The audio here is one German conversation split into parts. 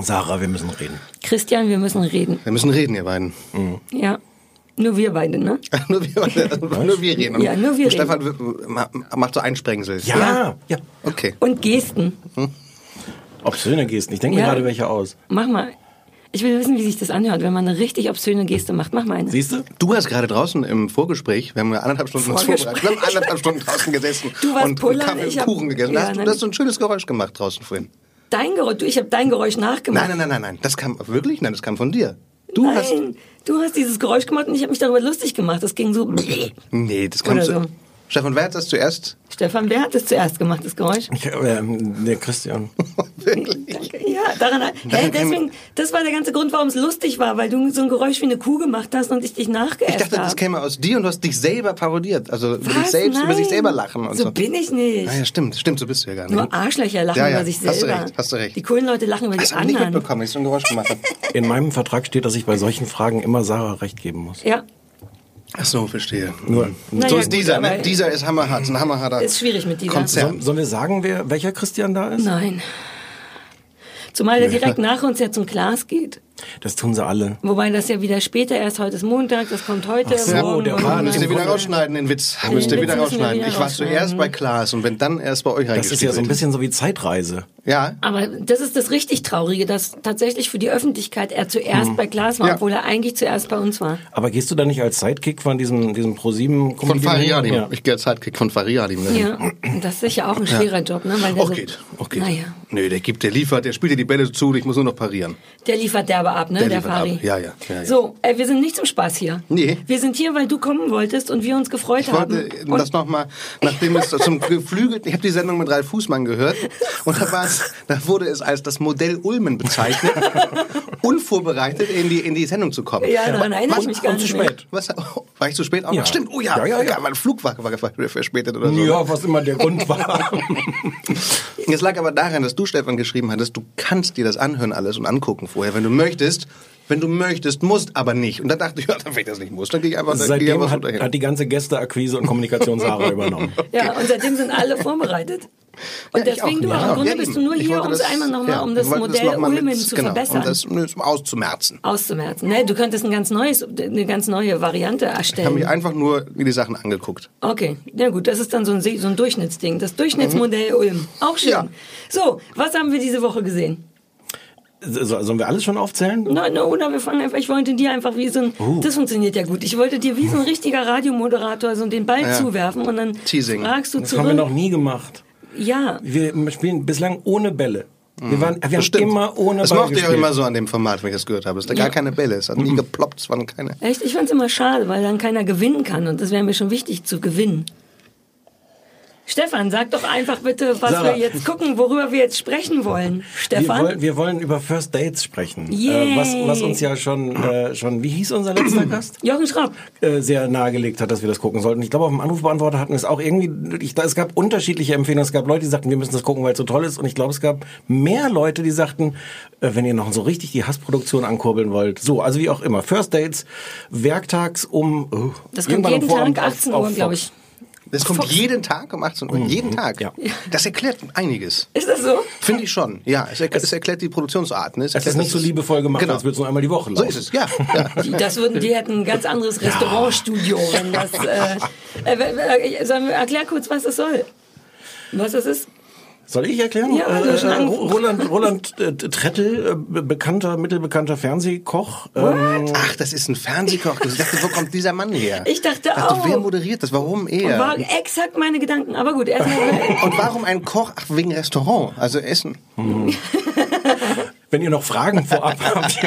Sarah, wir müssen reden. Christian, wir müssen reden. Wir müssen reden, ihr beiden. Ja. Nur wir beide, ne? nur, wir, nur wir reden. Ja, nur wir Und Stefan ma- macht so Einsprengsel. Ja, ja. Okay. Und Gesten. Obszöne Gesten. Ich denke mir Ja. gerade welche aus. Mach mal. Ich will wissen, wie sich das anhört, wenn man eine richtig obszöne Geste macht. Mach mal eine. Siehst du? Du hast gerade draußen im Vorgespräch, wir haben ja anderthalb Stunden uns vorbereitet, wir haben anderthalb Stunden draußen gesessen Du warst und pullern, Kaffee und Kuchen gegessen. Ja, hast du hast so ein schönes Geräusch gemacht draußen vorhin. Dein Geräusch, du, ich habe dein Geräusch nachgemacht. Nein, nein, nein, nein, nein. Das kam wirklich? Nein, das kam von dir. Du hast. Nein, du hast dieses Geräusch gemacht und ich habe mich darüber lustig gemacht. Das ging so. Nee, das kam zu. so. Stefan, wer hat das zuerst? Stefan, wer hat das zuerst gemacht, das Geräusch? Ich, ähm, der Christian. Wirklich? Danke. Ja, daran. Hä, deswegen, das war der ganze Grund, warum es lustig war, weil du so ein Geräusch wie eine Kuh gemacht hast und ich dich nachgeäfft Ich dachte, das habe. käme aus dir und du hast dich selber parodiert. Also über dich selbst, über sich selber lachen und so. So bin ich nicht. Ah, ja, stimmt, stimmt, so bist du ja gar nicht. Nur Arschlöcher lachen Ja, ja, über sich hast du selber. recht, hast du recht. Die coolen Leute lachen über Hast die du nicht anderen. mitbekommen, dass ich so ein Geräusch gemacht habe? In meinem Vertrag steht, dass ich bei solchen Fragen immer Sarah recht geben muss. Ja, Ach so, verstehe. Nur, Naja, so ist gut, dieser, ne? Dieser ist hammerhart, ein hammerharter ist schwierig mit dieser. Konzert. Soll, sollen wir sagen, wer, welcher Christian da ist? Nein. Zumal der direkt nach uns ja zum Glas geht. Das tun sie alle. Wobei das ja wieder später erst, heute ist Montag, das kommt heute. Ach so, morgen, der war müsst ihr wieder rausschneiden, den Witz. Müsst ihr wieder rausschneiden. wieder Ich war zuerst bei Klaas und bin dann erst bei euch Das ist ja so ein bisschen so wie Zeitreise. Ja, Aber das ist das richtig Traurige, dass tatsächlich für die Öffentlichkeit er zuerst bei Glas war. Ja. obwohl er eigentlich zuerst bei uns war. Aber gehst du da nicht als Sidekick von diesem, diesem ProSieben von Fariadim. Ja. Ich gehe als Sidekick von Fariadim. Ja, das ist sicher auch ein schwerer Job, ne? Weil der Auch so, geht, auch geht. Naja, Nö, der gibt, der liefert, der spielt dir die Bälle zu, ich muss nur noch parieren. der liefert derbe ab, ne? Der Der, Fari. Ja, ja, ja, ja. So, äh, wir sind nicht zum Spaß hier. Nee. Wir sind hier, weil du kommen wolltest und wir uns gefreut Ich wollte haben. Und das nochmal, nachdem es zum geflügelten, ich habe die Sendung mit Ralf Fußmann gehört und da, war es, da wurde es als das Modell Ulmen bezeichnet, unvorbereitet in die, in die Sendung zu kommen. ja, daran erinnere ich mich gar und zu nicht mehr. spät. Was, war ich zu spät? Auch Ja. noch? Stimmt, oh ja, Ja, ja, ja. mein Flug war, war, war verspätet oder so. Ja, was immer der Grund war. Es lag aber daran, dass du, Stefan, geschrieben hattest, du kannst dir das anhören alles und angucken vorher, wenn du möchtest. Wenn du möchtest, musst aber nicht. Und dann dachte ich, ja, dann, wenn ich das nicht muss, dann gehe ich einfach, dann gehe ich Seitdem einfach hat, hat die ganze Gästeakquise und Kommunikation Sarah übernommen. Ja, und seitdem sind alle vorbereitet. Und Ja, deswegen, du, Ja, im Grunde ja, bist du nur hier, um es das- einmal nochmal, ja, um das Modell noch mal mit- Ulmen zu genau, verbessern. Um das auszumerzen. auszumerzen. Ne, du könntest ein ganz neues, eine ganz neue Variante Ich habe erstellen. mich einfach nur mir die Sachen angeguckt. Okay, ja gut, das ist dann so ein, so ein Durchschnittsding. Das Durchschnittsmodell Ulm. Auch schön. Mhm. Ja. So, was haben wir diese Woche gesehen? So, sollen wir alles schon aufzählen? Nein, no, oder wir fangen einfach, ich wollte dir einfach wie so ein, Uh. das funktioniert ja gut. Ich wollte dir wie so ein richtiger Radiomoderator so den Ball Ja. zuwerfen und dann Teasing. fragst du Das haben wir zurück. noch nie gemacht. Ja, Wir spielen bislang ohne Bälle. Wir, waren, wir haben Mhm. Das immer ohne Das Ball mochte ich auch immer so an dem Format, wenn ich das gehört habe. Es da gar keine Bälle. Es hat nie geploppt, es waren keine. echt, ich fand's immer schade, weil dann keiner gewinnen kann und das wäre mir schon wichtig zu gewinnen. Stefan, sag doch einfach bitte, was Sarah. wir jetzt gucken, worüber wir jetzt sprechen wollen. Wir Stefan? wollen, wir wollen über First Dates sprechen. Yay. Äh, was, was uns ja schon, äh, schon, wie hieß unser letzter Gast? Jochen Schraub. Äh, sehr nahegelegt hat, dass wir das gucken sollten. Ich glaube, auf dem Anrufbeantworter hatten wir es auch irgendwie, ich, es gab unterschiedliche Empfehlungen. Es gab Leute, die sagten, wir müssen das gucken, weil es so toll ist. Und ich glaube, es gab mehr Leute, die sagten, äh, wenn ihr noch so richtig die Hassproduktion ankurbeln wollt. So, also wie auch immer. First Dates, werktags um, oh, Das kommt jeden Tag, auf- 18 auf Uhr, glaube ich. Das kommt jeden Tag um 18 Uhr. Jeden Tag. Ja. Das erklärt einiges. Ist das so? Finde ich schon. Ja, es, erklärt, es erklärt die Produktionsarten. Es ist nicht so liebevoll gemacht, Genau. als würde es nur einmal die Woche So laufen. ist es, ja. ja. Die, das würden, die hätten ein ganz anderes Restaurantstudio, wenn das. Äh, äh, äh, sollen wir- erklär kurz, was das soll. Was das ist? Soll ich erklären? Ja, schon äh. Roland, Roland äh, Trettel, äh, be- bekannter, mittelbekannter Fernsehkoch. Ähm, Ach, das ist ein Fernsehkoch. Ich dachte, wo kommt dieser Mann her? Ich dachte dachte, auch. wer moderiert das? Warum Und er? war exakt meine Gedanken. Aber gut, erstmal. Und warum ein Koch? Ach, wegen Restaurant, also Essen. Wenn ihr noch Fragen vorab habt,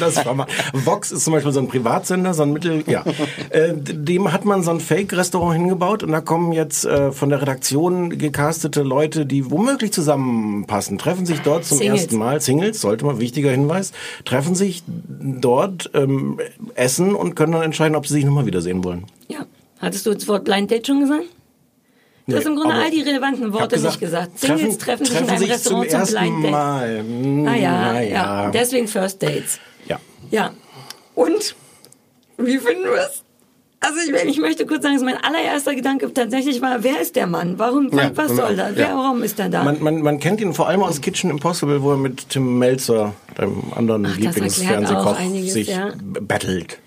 das fragen. Vox ist zum Beispiel so ein Privatsender, so ein Mittel, ja. Äh, dem hat man so ein Fake-Restaurant hingebaut und da kommen jetzt äh, von der Redaktion gecastete Leute, die womöglich zusammenpassen, treffen sich dort zum Singles. ersten Mal, Singles, sollte man, wichtiger Hinweis, treffen sich dort, ähm, essen und können dann entscheiden, ob sie sich nochmal wiedersehen wollen. Ja. Hattest du das Wort Blind Date schon gesagt? Du hast im Grunde all die relevanten Worte nicht gesagt. Singles treffen, sich in einem sich zum Restaurant zum, ersten Blind Date. Mal. Hm, Naja, naja. ja. Deswegen First Dates. ja. Ja. Und wie finden wir es? Also ich, ich möchte kurz sagen, dass mein allererster Gedanke tatsächlich war, wer ist der Mann? Warum, Ja, was soll das? Wer, warum ist er da? Man, man, man kennt ihn vor allem aus Kitchen Impossible, wo er mit Tim Melzer, dem anderen Lieblingsfernsehkoch, sich ja. battelt.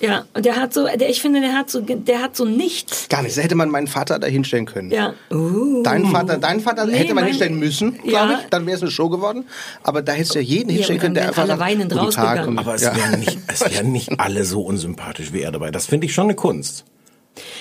Ja, und der hat so, der, ich finde, der hat so, der hat so nichts. Gar nicht. Da hätte man meinen Vater da hinstellen können. Ja. Uh. Dein Vater, dein Vater Nee, hätte man mein- hinstellen müssen, Ja. glaube ich. Dann wäre es eine Show geworden. Aber da hättest du ja jeden Ja, hinstellen können, der einfach alle weinend Tag rausgegangen. und- Aber es ja. wären nicht, es wären nicht alle so unsympathisch wie er dabei. Das finde ich schon eine Kunst.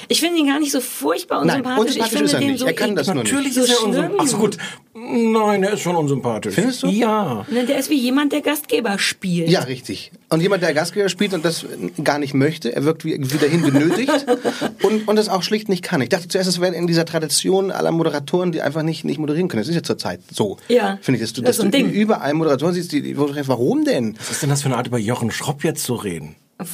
Ich finde ihn gar nicht so furchtbar Nein, unsympathisch. unsympathisch ich finde er den nicht. so Er kann das nur nicht. Natürlich So ist er unsympathisch. Ach gut. Nein, er ist schon unsympathisch. Findest du? Ja. Ne, Der ist wie jemand, der Gastgeber spielt. Ja, richtig. Und jemand, der Gastgeber spielt und das gar nicht möchte, er wirkt wie, wie dahin benötigt und, und das auch schlicht nicht kann. Ich dachte zuerst, es wäre in dieser Tradition aller Moderatoren, die einfach nicht, nicht moderieren können. Das ist ja zurzeit so. Ja. Finde ich, dass du, Das ist dass du Ding. überall Moderatoren siehst, die, die, warum denn? Was ist denn das für eine Art, über Jochen Schropp jetzt zu reden? Was?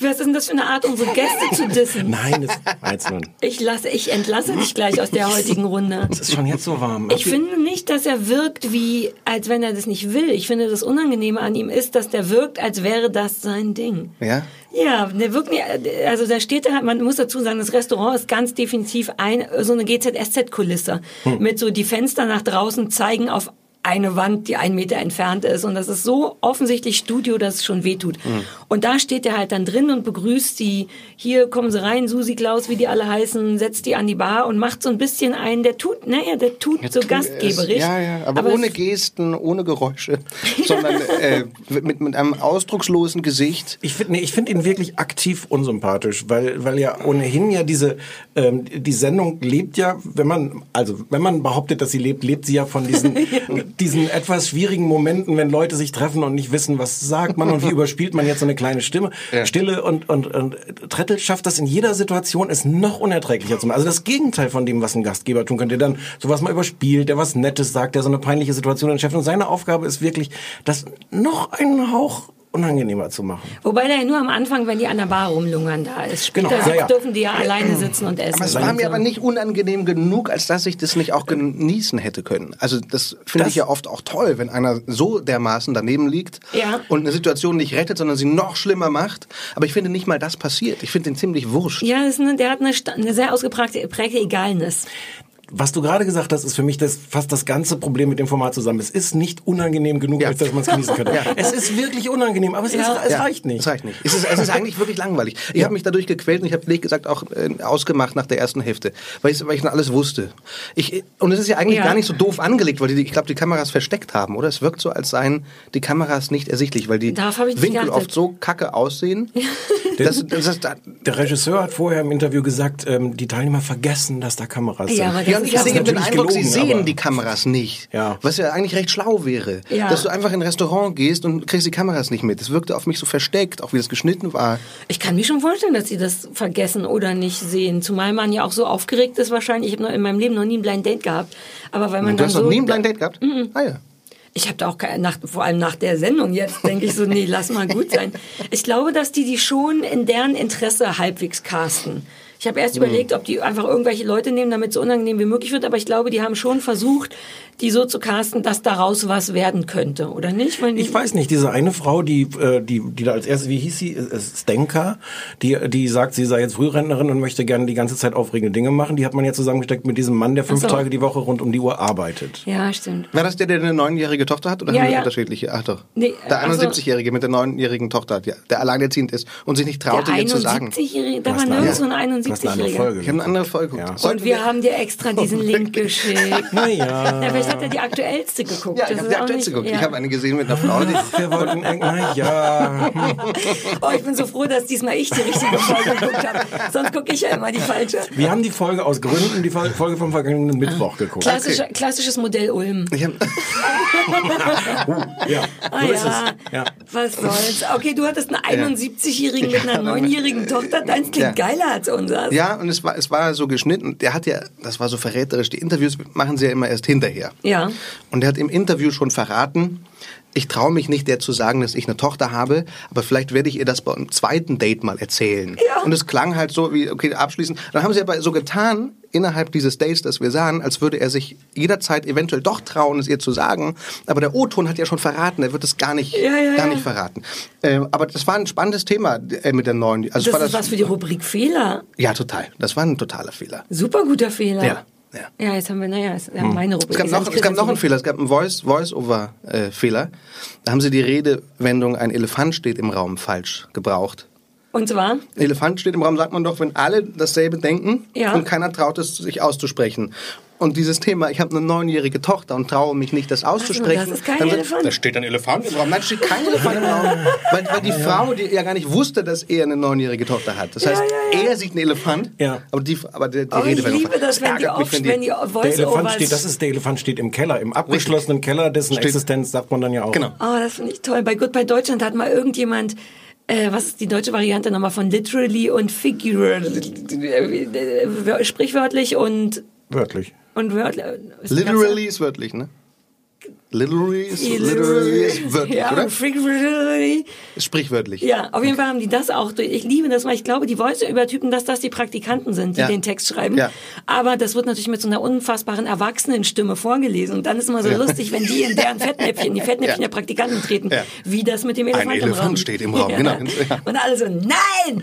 Was ist denn das für eine Art, unsere Gäste zu dissen? Nein, das weiß man. Ich lasse, ich entlasse dich gleich aus der heutigen Runde. Es ist schon jetzt so warm. Ich finde nicht, dass er wirkt wie, als wenn er das nicht will. Ich finde, das Unangenehme an ihm ist, dass der wirkt, als wäre das sein Ding. Ja? Ja, der wirkt nicht, also da steht da, man muss dazu sagen, das Restaurant ist ganz definitiv ein, so eine GZSZ-Kulisse. Mit so, die Fenster nach draußen zeigen auf eine Wand, die einen Meter entfernt ist. Und das ist so offensichtlich Studio, dass es schon wehtut. Und da steht er halt dann drin und begrüßt die. Hier kommen sie rein, Susi Klaus, wie die alle heißen, setzt die an die Bar und macht so ein bisschen einen, der tut, naja, der tut so gastgeberisch. Ja, ja, aber, ohne es- Gesten, ohne Geräusche, sondern äh, mit, mit einem ausdruckslosen Gesicht. Ich finde nee, ich finde ihn wirklich aktiv unsympathisch, weil weil ja ohnehin ja diese ähm, die Sendung lebt ja, wenn man also wenn man behauptet, dass sie lebt, lebt sie ja von diesen diesen etwas schwierigen Momenten, wenn Leute sich treffen und nicht wissen, was sagt man und wie überspielt man jetzt so eine kleine Stimme, Stille und und und Trettel schafft das in jeder Situation es noch unerträglicher zu machen. Also das Gegenteil von dem, was ein Gastgeber tun könnte, der dann sowas mal überspielt, der was Nettes sagt, der so eine peinliche Situation entschärft und seine Aufgabe ist wirklich, das noch einen Hauch unangenehmer zu machen. Wobei der ja nur am Anfang, wenn die an der Bar rumlungern, da ist. Später Genau, ja, ja. dürfen die ja alleine sitzen und essen. Aber es war mir so. aber nicht unangenehm genug, als dass ich das nicht auch genießen hätte können. Also das finde ich ja oft auch toll, wenn einer so dermaßen daneben liegt Ja. und eine Situation nicht rettet, sondern sie noch schlimmer macht. Aber ich finde nicht mal das passiert. Ich finde den ziemlich wurscht. Ja, eine, der hat eine, eine sehr ausgeprägte geprägte Egalness. Was du gerade gesagt hast, ist für mich das fast das ganze Problem mit dem Format zusammen. Es ist nicht unangenehm genug, Ja. als dass man es genießen könnte. Ja. Es ist wirklich unangenehm, aber es, Ja. ist, es Ja, reicht nicht. Es reicht nicht. Es ist, es ist eigentlich wirklich langweilig. Ich habe mich dadurch gequält und ich habe ehrlich gesagt auch äh, ausgemacht nach der ersten Hälfte, weil ich, weil ich schon alles wusste. Ich, und es ist ja eigentlich Ja. gar nicht so doof angelegt, weil die, ich glaube, die Kameras versteckt haben, oder? Es wirkt so, als seien die Kameras nicht ersichtlich, weil die Winkel geachtet. oft so kacke aussehen. Das, das, ist da, Der Regisseur hat vorher im Interview gesagt, ähm, die Teilnehmer vergessen, dass da Kameras sind. Ja, das ja, und ich hatte eben den Eindruck, sie gelogen, sehen aber- die Kameras nicht. Ja. Was ja eigentlich recht schlau wäre. Ja. Dass du einfach in ein Restaurant gehst und kriegst die Kameras nicht mit. Das wirkte auf mich so versteckt, auch wie das geschnitten war. Ich kann mir schon vorstellen, dass sie das vergessen oder nicht sehen. Zumal man ja auch so aufgeregt ist wahrscheinlich. Ich habe in meinem Leben noch nie ein Blind Date gehabt. Aber weil man Du dann hast so noch nie ein Blind Date gehabt? Mhm. Ah ja. Ich habe da auch keine, nach, vor allem nach der Sendung jetzt denke ich so, nee, lass mal gut sein. Ich glaube, dass die die schon in deren Interesse halbwegs casten. Ich habe erst überlegt, ob die einfach irgendwelche Leute nehmen, damit es so unangenehm wie möglich wird. Aber ich glaube, die haben schon versucht, die so zu casten, dass daraus was werden könnte, oder nicht? Weil Ich weiß nicht, diese eine Frau, die, äh, die, die da als erstes, wie hieß sie, Äh, Stenka, die, die sagt, sie sei jetzt Frührentnerin und möchte gerne die ganze Zeit aufregende Dinge machen. Die hat man ja zusammengesteckt mit diesem Mann, der fünf so. Tage die Woche rund um die Uhr arbeitet. Ja, stimmt. War das der, der eine neunjährige Tochter hat oder Ja, haben die ja. unterschiedliche? Ach doch. Nee, der also- 71-Jährige mit der neunjährigen Tochter hat, ja, der alleinerziehend ist und sich nicht traute, der ihr zu sagen. 71-Jährige, da war nirgends so ein Du hast eine andere 71-Jährige. Folge. Ich habe eine andere Folge Ja. geguckt. Und wir haben dir extra diesen Link geschickt. Naja. Ja, vielleicht hat er die aktuellste geguckt. ja, ich habe die aktuellste geguckt. ja. Ich habe eine gesehen mit einer Frau, die Wir wollten, naja. Oh, ich bin so froh, dass diesmal ich die richtige Folge geguckt habe. Sonst gucke ich ja immer die falsche. Wir haben die Folge aus Gründen, die Fol- Folge vom vergangenen Mittwoch geguckt. Klassisch, Klassisches Modell Ulm. ich hab, Ja, Ah so ist ja, es. Ja. was soll's. Okay, du hattest einen 71-Jährigen mit einer 9-jährigen Tochter. Deins klingt Ja. geiler als unseres. ja, und es war, es war so geschnitten. Der hat ja, das war so verräterisch. Die Interviews machen sie ja immer erst hinterher. Ja. Und er hat im Interview schon verraten, ich traue mich nicht, der zu sagen, dass ich eine Tochter habe, aber vielleicht werde ich ihr das bei einem zweiten Date mal erzählen. Ja. Und es klang halt so, wie, okay, abschließend. Dann haben sie aber so getan, innerhalb dieses Dates, das wir sahen, als würde er sich jederzeit eventuell doch trauen, es ihr zu sagen. Aber der O-Ton hat ja schon verraten, er wird es gar nicht, Ja, ja, gar nicht verraten. Äh, aber das war ein spannendes Thema äh, mit der neuen. Also Das war ist was für die Rubrik Fehler. Ja, total. Das war ein totaler Fehler. Super guter Fehler. Ja, ja. Ja, jetzt haben wir, naja, es- ja, meine Rubrik. Es gab noch, es gab noch einen. Fehler, es gab einen Voice- Voice-Over-Fehler. da haben sie die Redewendung, ein Elefant steht im Raum, falsch gebraucht. Und zwar? Ein Elefant steht im Raum, sagt man doch, wenn alle dasselbe denken Ja. und keiner traut es, sich auszusprechen. Und dieses Thema, ich habe eine neunjährige Tochter und traue mich nicht, das auszusprechen. das ist kein dann Elefant. Da steht ein Elefant im Raum. Nein, da steht kein Elefant im Raum. Weil, weil die Frau, die ja gar nicht wusste, dass er eine neunjährige Tochter hat. Das Ja, heißt, ja, ja. er sieht einen Elefant, Ja. aber die, aber die, die Oh, ich Redewendung. liebe das, wenn die ärgert mich, oft, wenn die Der Elefant steht, das ist der Elefant steht im Keller, im abgeschlossenen Keller, dessen Steht- Existenz sagt man dann ja auch. Genau. Oh, das finde ich toll. Bei Goodbye Deutschland hat mal irgendjemand, äh, was ist die deutsche Variante nochmal von literally und figuratively, äh, sprichwörtlich und, Wörtlich. und wörtlich. ist Literally ist wörtlich, ne? Literally ist, literally ist wörtlich, ja, oder? Ist sprichwörtlich. Ja, auf jeden Fall haben die das auch durch. Ich liebe das, weil ich glaube, die Voice-Übertypen, dass das die Praktikanten sind, die Ja. den Text schreiben. Ja. Aber das wird natürlich mit so einer unfassbaren Erwachsenenstimme vorgelesen. Und dann ist immer so Ja. lustig, wenn die in deren Fettnäpfchen, die Fettnäpfchen der Praktikanten treten, wie das mit dem Elefant im Elefant Raum. steht im Raum, genau. Und alle so, nein!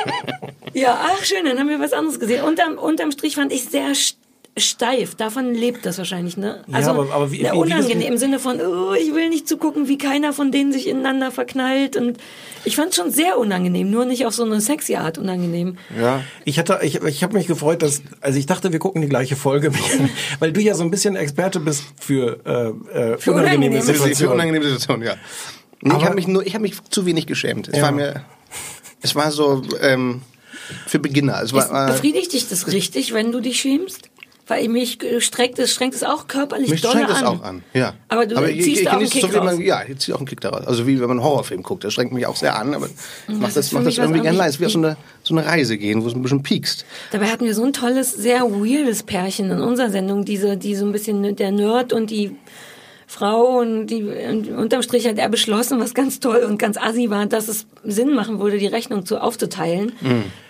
ja, ach schön, dann haben wir was anderes gesehen. Unterm, unterm Strich fand ich sehr st- steif. Davon lebt das wahrscheinlich, ne? Ja, aber- aber wie- ne, wie- wie unangenehm das- im Sinne von, oh, ich will nicht zugucken, wie keiner von denen sich ineinander verknallt. Und ich fand es schon sehr unangenehm, nur nicht auf so eine sexy Art unangenehm. Ja. Ich hatte, ich, ich habe mich gefreut, dass, also ich dachte, wir gucken die gleiche Folge, weil du ja so ein bisschen Experte bist für, äh, äh, Für unangenehme unangenehme Für, für Situationen. unangenehme Situation, ja. Nee, ich habe mich nur, ich habe mich zu wenig geschämt. Es Ja. war mir, es war so ähm, für Beginner. Es Ist, war, äh, befriedigt dich das richtig, wenn du dich schämst? Weil mich streckt es, strengt es auch körperlich mich dolle strengt an. es auch an. Ja. Aber du ich, ziehst ich, da auch einen Kick so, raus. man, Ja, ich ziehe auch einen Kick daraus. Also wie wenn man einen Horrorfilm guckt, das schränkt mich auch sehr an, aber ich mach ist das, für mach mich das irgendwie gerne leid. Es ist wie auf so eine, so eine Reise gehen, wo es ein bisschen piekst. Dabei hatten wir so ein tolles, sehr weirdes Pärchen in unserer Sendung, diese, die so ein bisschen der Nerd und die Frau und die und unterm Strich hat er beschlossen, was ganz toll und ganz assi war, dass es Sinn machen würde, die Rechnung zu aufzuteilen.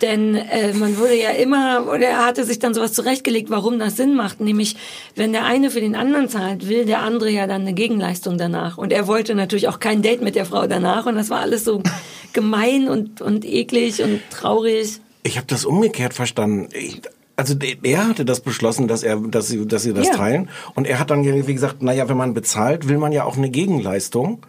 Denn äh, man würde ja immer, oder er hatte sich dann sowas zurechtgelegt, warum das Sinn macht. Nämlich, wenn der eine für den anderen zahlt, will der andere ja dann eine Gegenleistung danach. Und er wollte natürlich auch kein Date mit der Frau danach. Und das war alles so gemein und, und eklig und traurig. Ich habe das umgekehrt verstanden. Ich, also er hatte das beschlossen, dass er, dass sie, dass sie das Ja. teilen. Und er hat dann irgendwie gesagt, naja, wenn man bezahlt, will man ja auch eine Gegenleistung.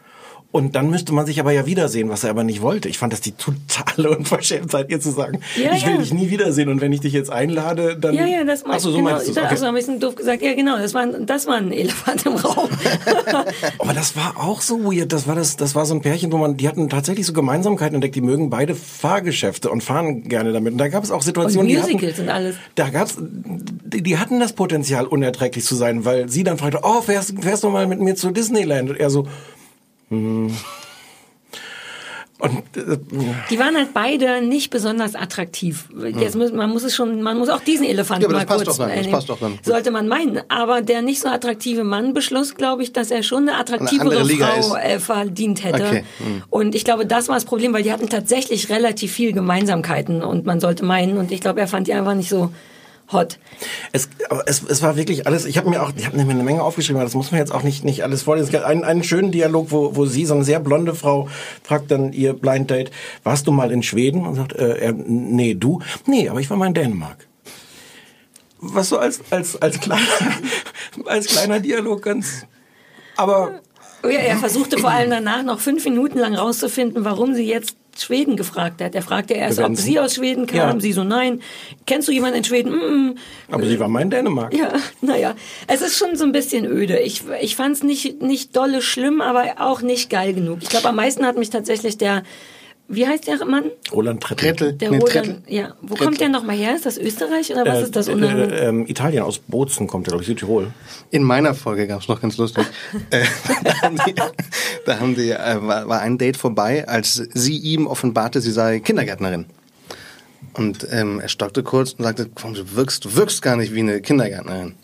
Und dann müsste man sich aber ja wiedersehen, was er aber nicht wollte. Ich fand das die totale Unverschämtheit, ihr zu sagen, Ja, ich will ja. dich nie wiedersehen und wenn ich dich jetzt einlade, dann... Ja, ja, das meinst so, so genau, meinst du da- okay. Also ein bisschen doof gesagt, ja genau, das war, ein- das war ein Elefant im Raum. Aber das war auch so weird. Das war das, das war so ein Pärchen, wo man, die hatten tatsächlich so Gemeinsamkeiten entdeckt. Die mögen beide Fahrgeschäfte und fahren gerne damit. Und da gab es auch Situationen, Und die hatten, Musicals und alles. Da gab's, die, die hatten das Potenzial, unerträglich zu sein, weil sie dann fragte, oh, fährst, fährst du mal mit mir zu Disneyland? Und er so, hm. Und äh, Die waren halt beide nicht besonders attraktiv. Jetzt muss, man muss es schon, man muss auch diesen Elefanten Ja, aber mal das passt kurz doch dann, das nehmen. passt doch dann. Sollte man meinen. Aber der nicht so attraktive Mann beschloss, glaube ich, dass er schon eine attraktivere Liga Frau ist. äh, verdient hätte. Okay, hm. Und ich glaube, das war das Problem, weil die hatten tatsächlich relativ viel Gemeinsamkeiten und man sollte meinen. Und ich glaube, er fand die einfach nicht so hot. Es, es, es war wirklich alles, ich habe mir auch, ich habe mir eine Menge aufgeschrieben, aber das muss man jetzt auch nicht, nicht alles vorlesen. Es gab einen, einen schönen Dialog, wo, wo sie, so eine sehr blonde Frau, fragt dann ihr Blind Date, warst du mal in Schweden? Und sagt, äh, er, nee, du? Nee, aber ich war mal in Dänemark. Was so als, als, als kleiner, als kleiner Dialog ganz, aber Ja, er versuchte vor allem danach noch fünf Minuten lang rauszufinden, warum sie jetzt Schweden gefragt hat. Er fragte erst, Wir ob sie aus Schweden kam. Ja. Sie so, nein. Kennst du jemanden in Schweden? Mm, mm. Aber sie war mal in Dänemark. Ja, naja, es ist schon so ein bisschen öde. Ich, ich fand es nicht, nicht dolle schlimm, aber auch nicht geil genug. Ich glaube, am meisten hat mich tatsächlich der, wie heißt der Mann? Roland Trettel. Der Nee, Roland, Trettel. ja. Wo Trettel. kommt der nochmal her? Ist das Österreich oder was Äh, ist das? äh, äh, ähm, Italien, aus Bozen kommt er, glaube ich, Südtirol. In meiner Folge gab es noch ganz lustig. äh, da haben die, da haben die äh, war, war ein Date vorbei, als sie ihm offenbarte, sie sei Kindergärtnerin. Und ähm, er stockte kurz und sagte, komm, du wirkst, du wirkst gar nicht wie eine Kindergärtnerin.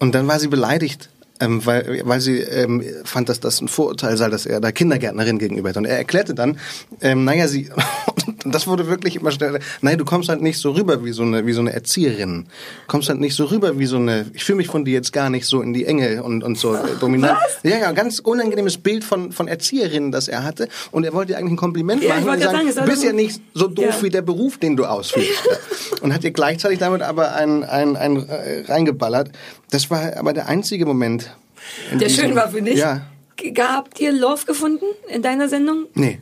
Und dann war sie beleidigt, ähm, weil, weil sie ähm, fand, dass das ein Vorurteil sei, dass er der Kindergärtnerin gegenüber ist. Und er erklärte dann, ähm, naja, sie, und das wurde wirklich immer schneller, naja, du kommst halt nicht so rüber wie so eine, wie so eine Erzieherin. Kommst halt nicht so rüber wie so eine, ich fühle mich von dir jetzt gar nicht so in die Enge und, und so äh, dominant. Ja, ja, ganz unangenehmes Bild von, von Erzieherinnen, das er hatte. Und er wollte ihr eigentlich ein Kompliment Ja, ich machen und sagen, du ist bist ja nicht so doof Ja. wie der Beruf, den du ausführst. und hat ihr gleichzeitig damit aber ein, ein, ein äh, reingeballert. Das war aber der einzige Moment. der schön war für dich. Ja. G- Habt ihr Love gefunden in deiner Sendung? Nee.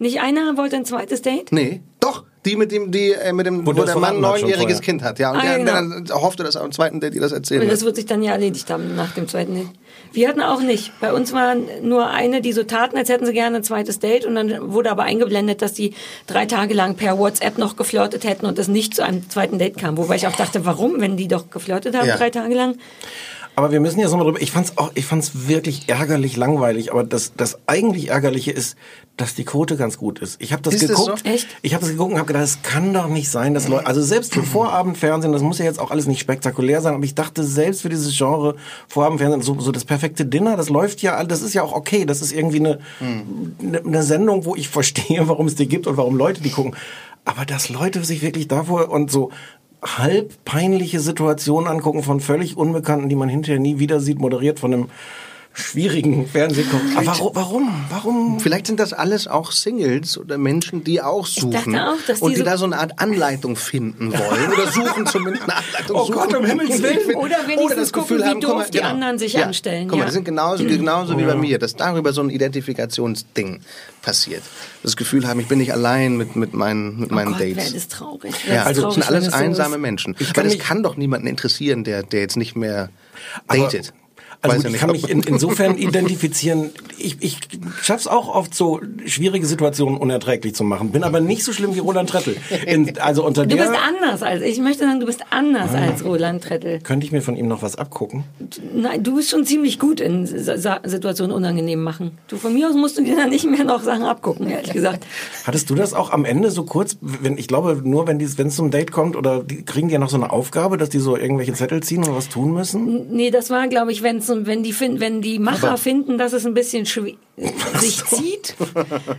Nicht einer wollte ein zweites Date? Nee. Doch. Die mit dem, die, äh, mit dem, Wo wo, der Mann ein neunjähriges. Kind hat, ja. Und Ah, der, genau. dann hoffte, dass am zweiten Date ihr das erzählen Und wird. das wird sich dann ja erledigt haben nach dem zweiten Date. Wir hatten auch nicht. Bei uns war nur eine, die so taten, als hätten sie gerne ein zweites Date. Und dann wurde aber eingeblendet, dass die drei Tage lang per WhatsApp noch geflirtet hätten und es nicht zu einem zweiten Date kam. Wobei ich auch dachte, warum, wenn die doch geflirtet haben Ja. drei Tage lang? Aber wir müssen jetzt nochmal drüber. Ich fand's auch, ich fand's wirklich ärgerlich langweilig. Aber das, das eigentlich ärgerliche ist, dass die Quote ganz gut ist. Ich habe das Ist es geguckt. so? Echt? Ich habe das geguckt und habe gedacht, das kann doch nicht sein, dass Leute, also selbst für Vorabendfernsehen, das muss ja jetzt auch alles nicht spektakulär sein, aber ich dachte selbst für dieses Genre Vorabendfernsehen, so, so das perfekte Dinner, das läuft ja, das ist ja auch okay. Das ist irgendwie eine, eine, eine Sendung, wo ich verstehe, warum es die gibt und warum Leute die gucken. Aber dass Leute sich wirklich davor und so halb peinliche Situationen angucken von völlig Unbekannten, die man hinterher nie wieder sieht, moderiert von einem schwierigen Fernsehkoch. Aber warum? Warum? Warum? Vielleicht sind das alles auch Singles oder Menschen, die auch suchen. dachte auch, dass und die die so- da so eine Art Anleitung finden wollen. Oder suchen zumindest eine Anleitung. Oh suchen. Gott, um Himmels Willen. Ich Oder wenigstens das gucken, Gefühl wie haben, doof die anderen sich ja, anstellen, Guck mal, ja. das sind genauso, genauso wie bei mir, dass darüber so ein Identifikationsding passiert. Das Gefühl haben, ich bin nicht allein mit, mit meinen, mit Oh meinen Gott, Dates. das traurig. Ja, Wär also das das sind traurig, alles so einsame ist. Menschen. Ich Weil kann das kann doch niemanden interessieren, der, der jetzt nicht mehr Aber- datet. Also gut, ja ich kann mich in, insofern identifizieren. Ich, ich schaff's auch oft so schwierige Situationen unerträglich zu machen. Bin aber nicht so schlimm wie Roland Trettel. In, also unter Du der bist anders als ich. möchte sagen, du bist anders als Roland Trettel. könnte ich mir von ihm noch was abgucken. Nein, du bist schon ziemlich gut in Situationen unangenehm machen. Du von mir aus musst du dir dann nicht mehr noch Sachen abgucken, ehrlich gesagt. Hattest du das auch am Ende so kurz? Wenn ich glaube, nur wenn wenn es zum Date kommt oder die, kriegen die ja noch so eine Aufgabe, dass die so irgendwelche Zettel ziehen oder was tun müssen? Nee, das war, glaube ich, wenn's, so- wenn die fin- wenn die Macher finden, dass es ein bisschen schwi- sich zieht,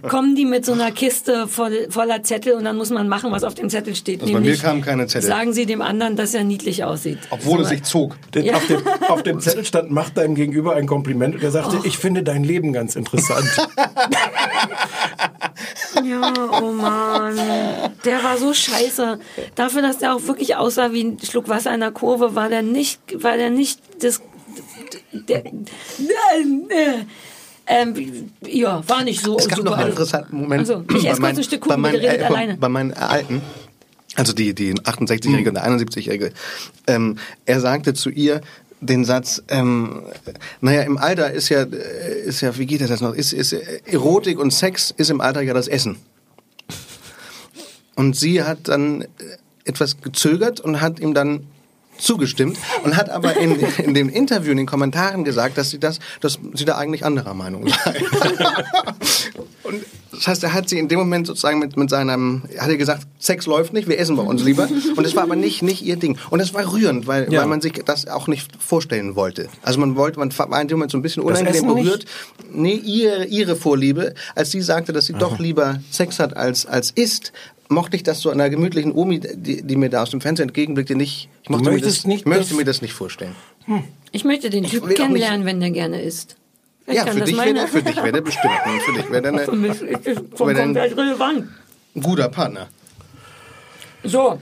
kommen die mit so einer Kiste voll, voller Zettel und dann muss man machen, was auf dem Zettel steht. Also bei mir kamen keine Zettel. Sagen sie dem anderen, dass er niedlich aussieht. Obwohl So, es sich zog. Den, Ja. auf, dem, auf dem Zettel stand, macht deinem Gegenüber ein Kompliment und er sagte, ich finde dein Leben ganz interessant. Ja, oh Mann. Der war so scheiße. Dafür, dass der auch wirklich aussah wie ein Schluck Wasser in der Kurve, war der nicht, war der nicht das, der, ähm, ja, war nicht so Es gab noch einen interessanten Moment. Also, ich esse kurz ein Stück Kuchen, bei meinen, redet äh, alleine. bei meinen Alten, also die, die 68-Jährige und der 71-Jährige, ähm, er sagte zu ihr den Satz, ähm, naja, im Alter ist ja, äh, ist ja, wie geht das noch, ist, ist äh, Erotik und Sex ist im Alter ja das Essen. Und sie hat dann äh, etwas gezögert und hat ihm dann zugestimmt und hat aber in, in dem Interview, in den Kommentaren gesagt, dass sie das, dass sie da eigentlich anderer Meinung sei. und das heißt, er hat sie in dem Moment sozusagen mit, mit seinem, er hat ihr gesagt, Sex läuft nicht, wir essen bei uns lieber. Und das war aber nicht, nicht ihr Ding. Und das war rührend, weil, Ja. weil man sich das auch nicht vorstellen wollte. Also man wollte, man war in dem Moment so ein bisschen unangenehm nicht? berührt. Nee, ihre, ihre Vorliebe, als sie sagte, dass sie doch lieber Sex hat als, als isst, mochte ich das so einer gemütlichen Omi, die, die mir da aus dem Fenster entgegenblickte, nicht, ich mochte mir möchtest das, nicht, möchte mir das nicht vorstellen. Ich möchte den Typ kennenlernen, wenn der gerne isst. Vielleicht Ja, für dich, der, für dich wäre der bestimmt. Für dich wäre der Für eine, mich ist das komplett relevant. ein guter Partner. So,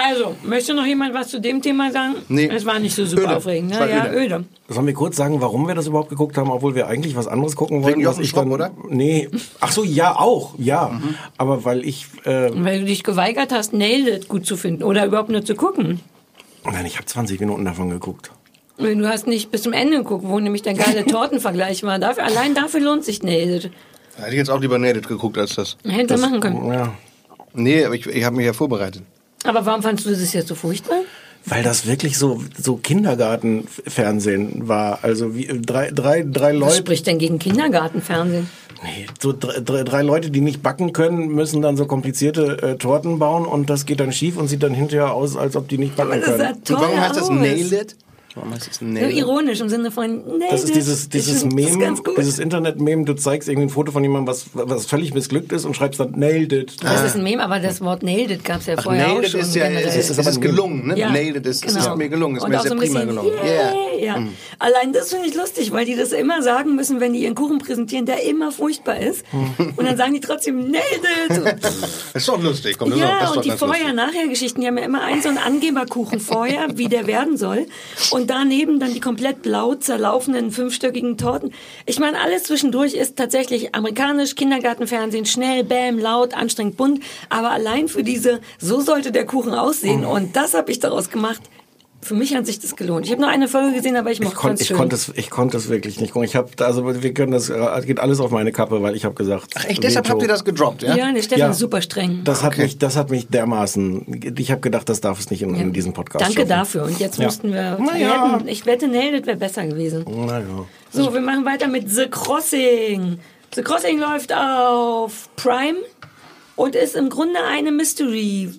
Also, möchte noch jemand was zu dem Thema sagen? Nee. Es war nicht so super Öde. aufregend. Ne? Ja, öde. öde. Sollen wir kurz sagen, warum wir das überhaupt geguckt haben, obwohl wir eigentlich was anderes gucken wollten? Wegen Jochen Schropp, dann, oder? Nee. Ach so, ja, auch, ja. Mhm. Aber weil ich, äh, Weil du dich geweigert hast, Nailed It gut zu finden oder überhaupt nur zu gucken. nein, ich habe 20 Minuten davon geguckt. Du hast nicht bis zum Ende geguckt, wo nämlich der geile Tortenvergleich war. Dafür, allein dafür lohnt sich Nailed It. Hätte ich jetzt auch lieber Nailed geguckt als das. Hätte er machen können. Ja. Nee, aber ich, ich habe mich ja vorbereitet. Aber warum fandst du das jetzt so furchtbar? Weil das wirklich so, so Kindergartenfernsehen war. Also wie drei, drei, drei Was Leute. spricht denn gegen Kindergartenfernsehen? Nee, so drei, drei, Leute, die nicht backen können, müssen dann so komplizierte äh, Torten bauen und das geht dann schief und sieht dann hinterher aus, als ob die nicht backen können. warum heißt das. Nailed? Warum heißt das So Nailed? ironisch im Sinne von Nailed Das ist it. dieses, Ich dieses das Meme, ganz gut. dieses Internet-Meme, du zeigst irgendwie ein Foto von jemandem, was, was völlig missglückt ist und schreibst dann nailed it. Das ist ein Meme, aber das Wort Nailed It gab es ja Ach, vorher auch Nailed schon. ist ja, generell. es ist, es ist ein gelungen, ne? Ja, Nailed ist, es genau. ist mir gelungen, es ist Und mir auch sehr so prima gelungen. Yeah, Yeah. ja. Allein das finde ich lustig, weil die das immer sagen müssen, wenn die ihren Kuchen präsentieren, der immer furchtbar ist. Und dann sagen die trotzdem Nailed It. Das ist doch lustig, komm, das ist doch- das Ja, ist doch und die. Vorher-Nachher-Geschichten, die haben ja immer einen so einen Angeberkuchen vorher, wie der werden soll. Und daneben dann die komplett blau zerlaufenden fünfstöckigen Torten. Ich meine, alles zwischendurch ist tatsächlich amerikanisch, Kindergartenfernsehen, schnell, bam, laut, anstrengend, bunt. Aber allein für diese, so sollte der Kuchen aussehen. Mhm. Und das habe ich daraus gemacht. Für mich hat sich das gelohnt. Ich habe nur eine Folge gesehen, aber ich mochte kon, es ich schön. konnte es, ich konnte es wirklich nicht gucken. Ich habe, also wir können das, äh, geht alles auf meine Kappe, weil ich habe gesagt. Ach echt, deshalb Veto. habt ihr das gedroppt, ja? ja, der Stefan Ja. ist super streng. Das hat Okay. mich, das hat mich dermaßen. Ich habe gedacht, das darf es nicht in, in diesem Podcast. Danke schaffen. dafür. Und jetzt Ja. mussten wir, Na wir ja. hätten, ich wette, Nailed It wäre besser gewesen. Naja. So, wir machen weiter mit The Crossing. The Crossing läuft auf Prime und ist im Grunde eine Mystery.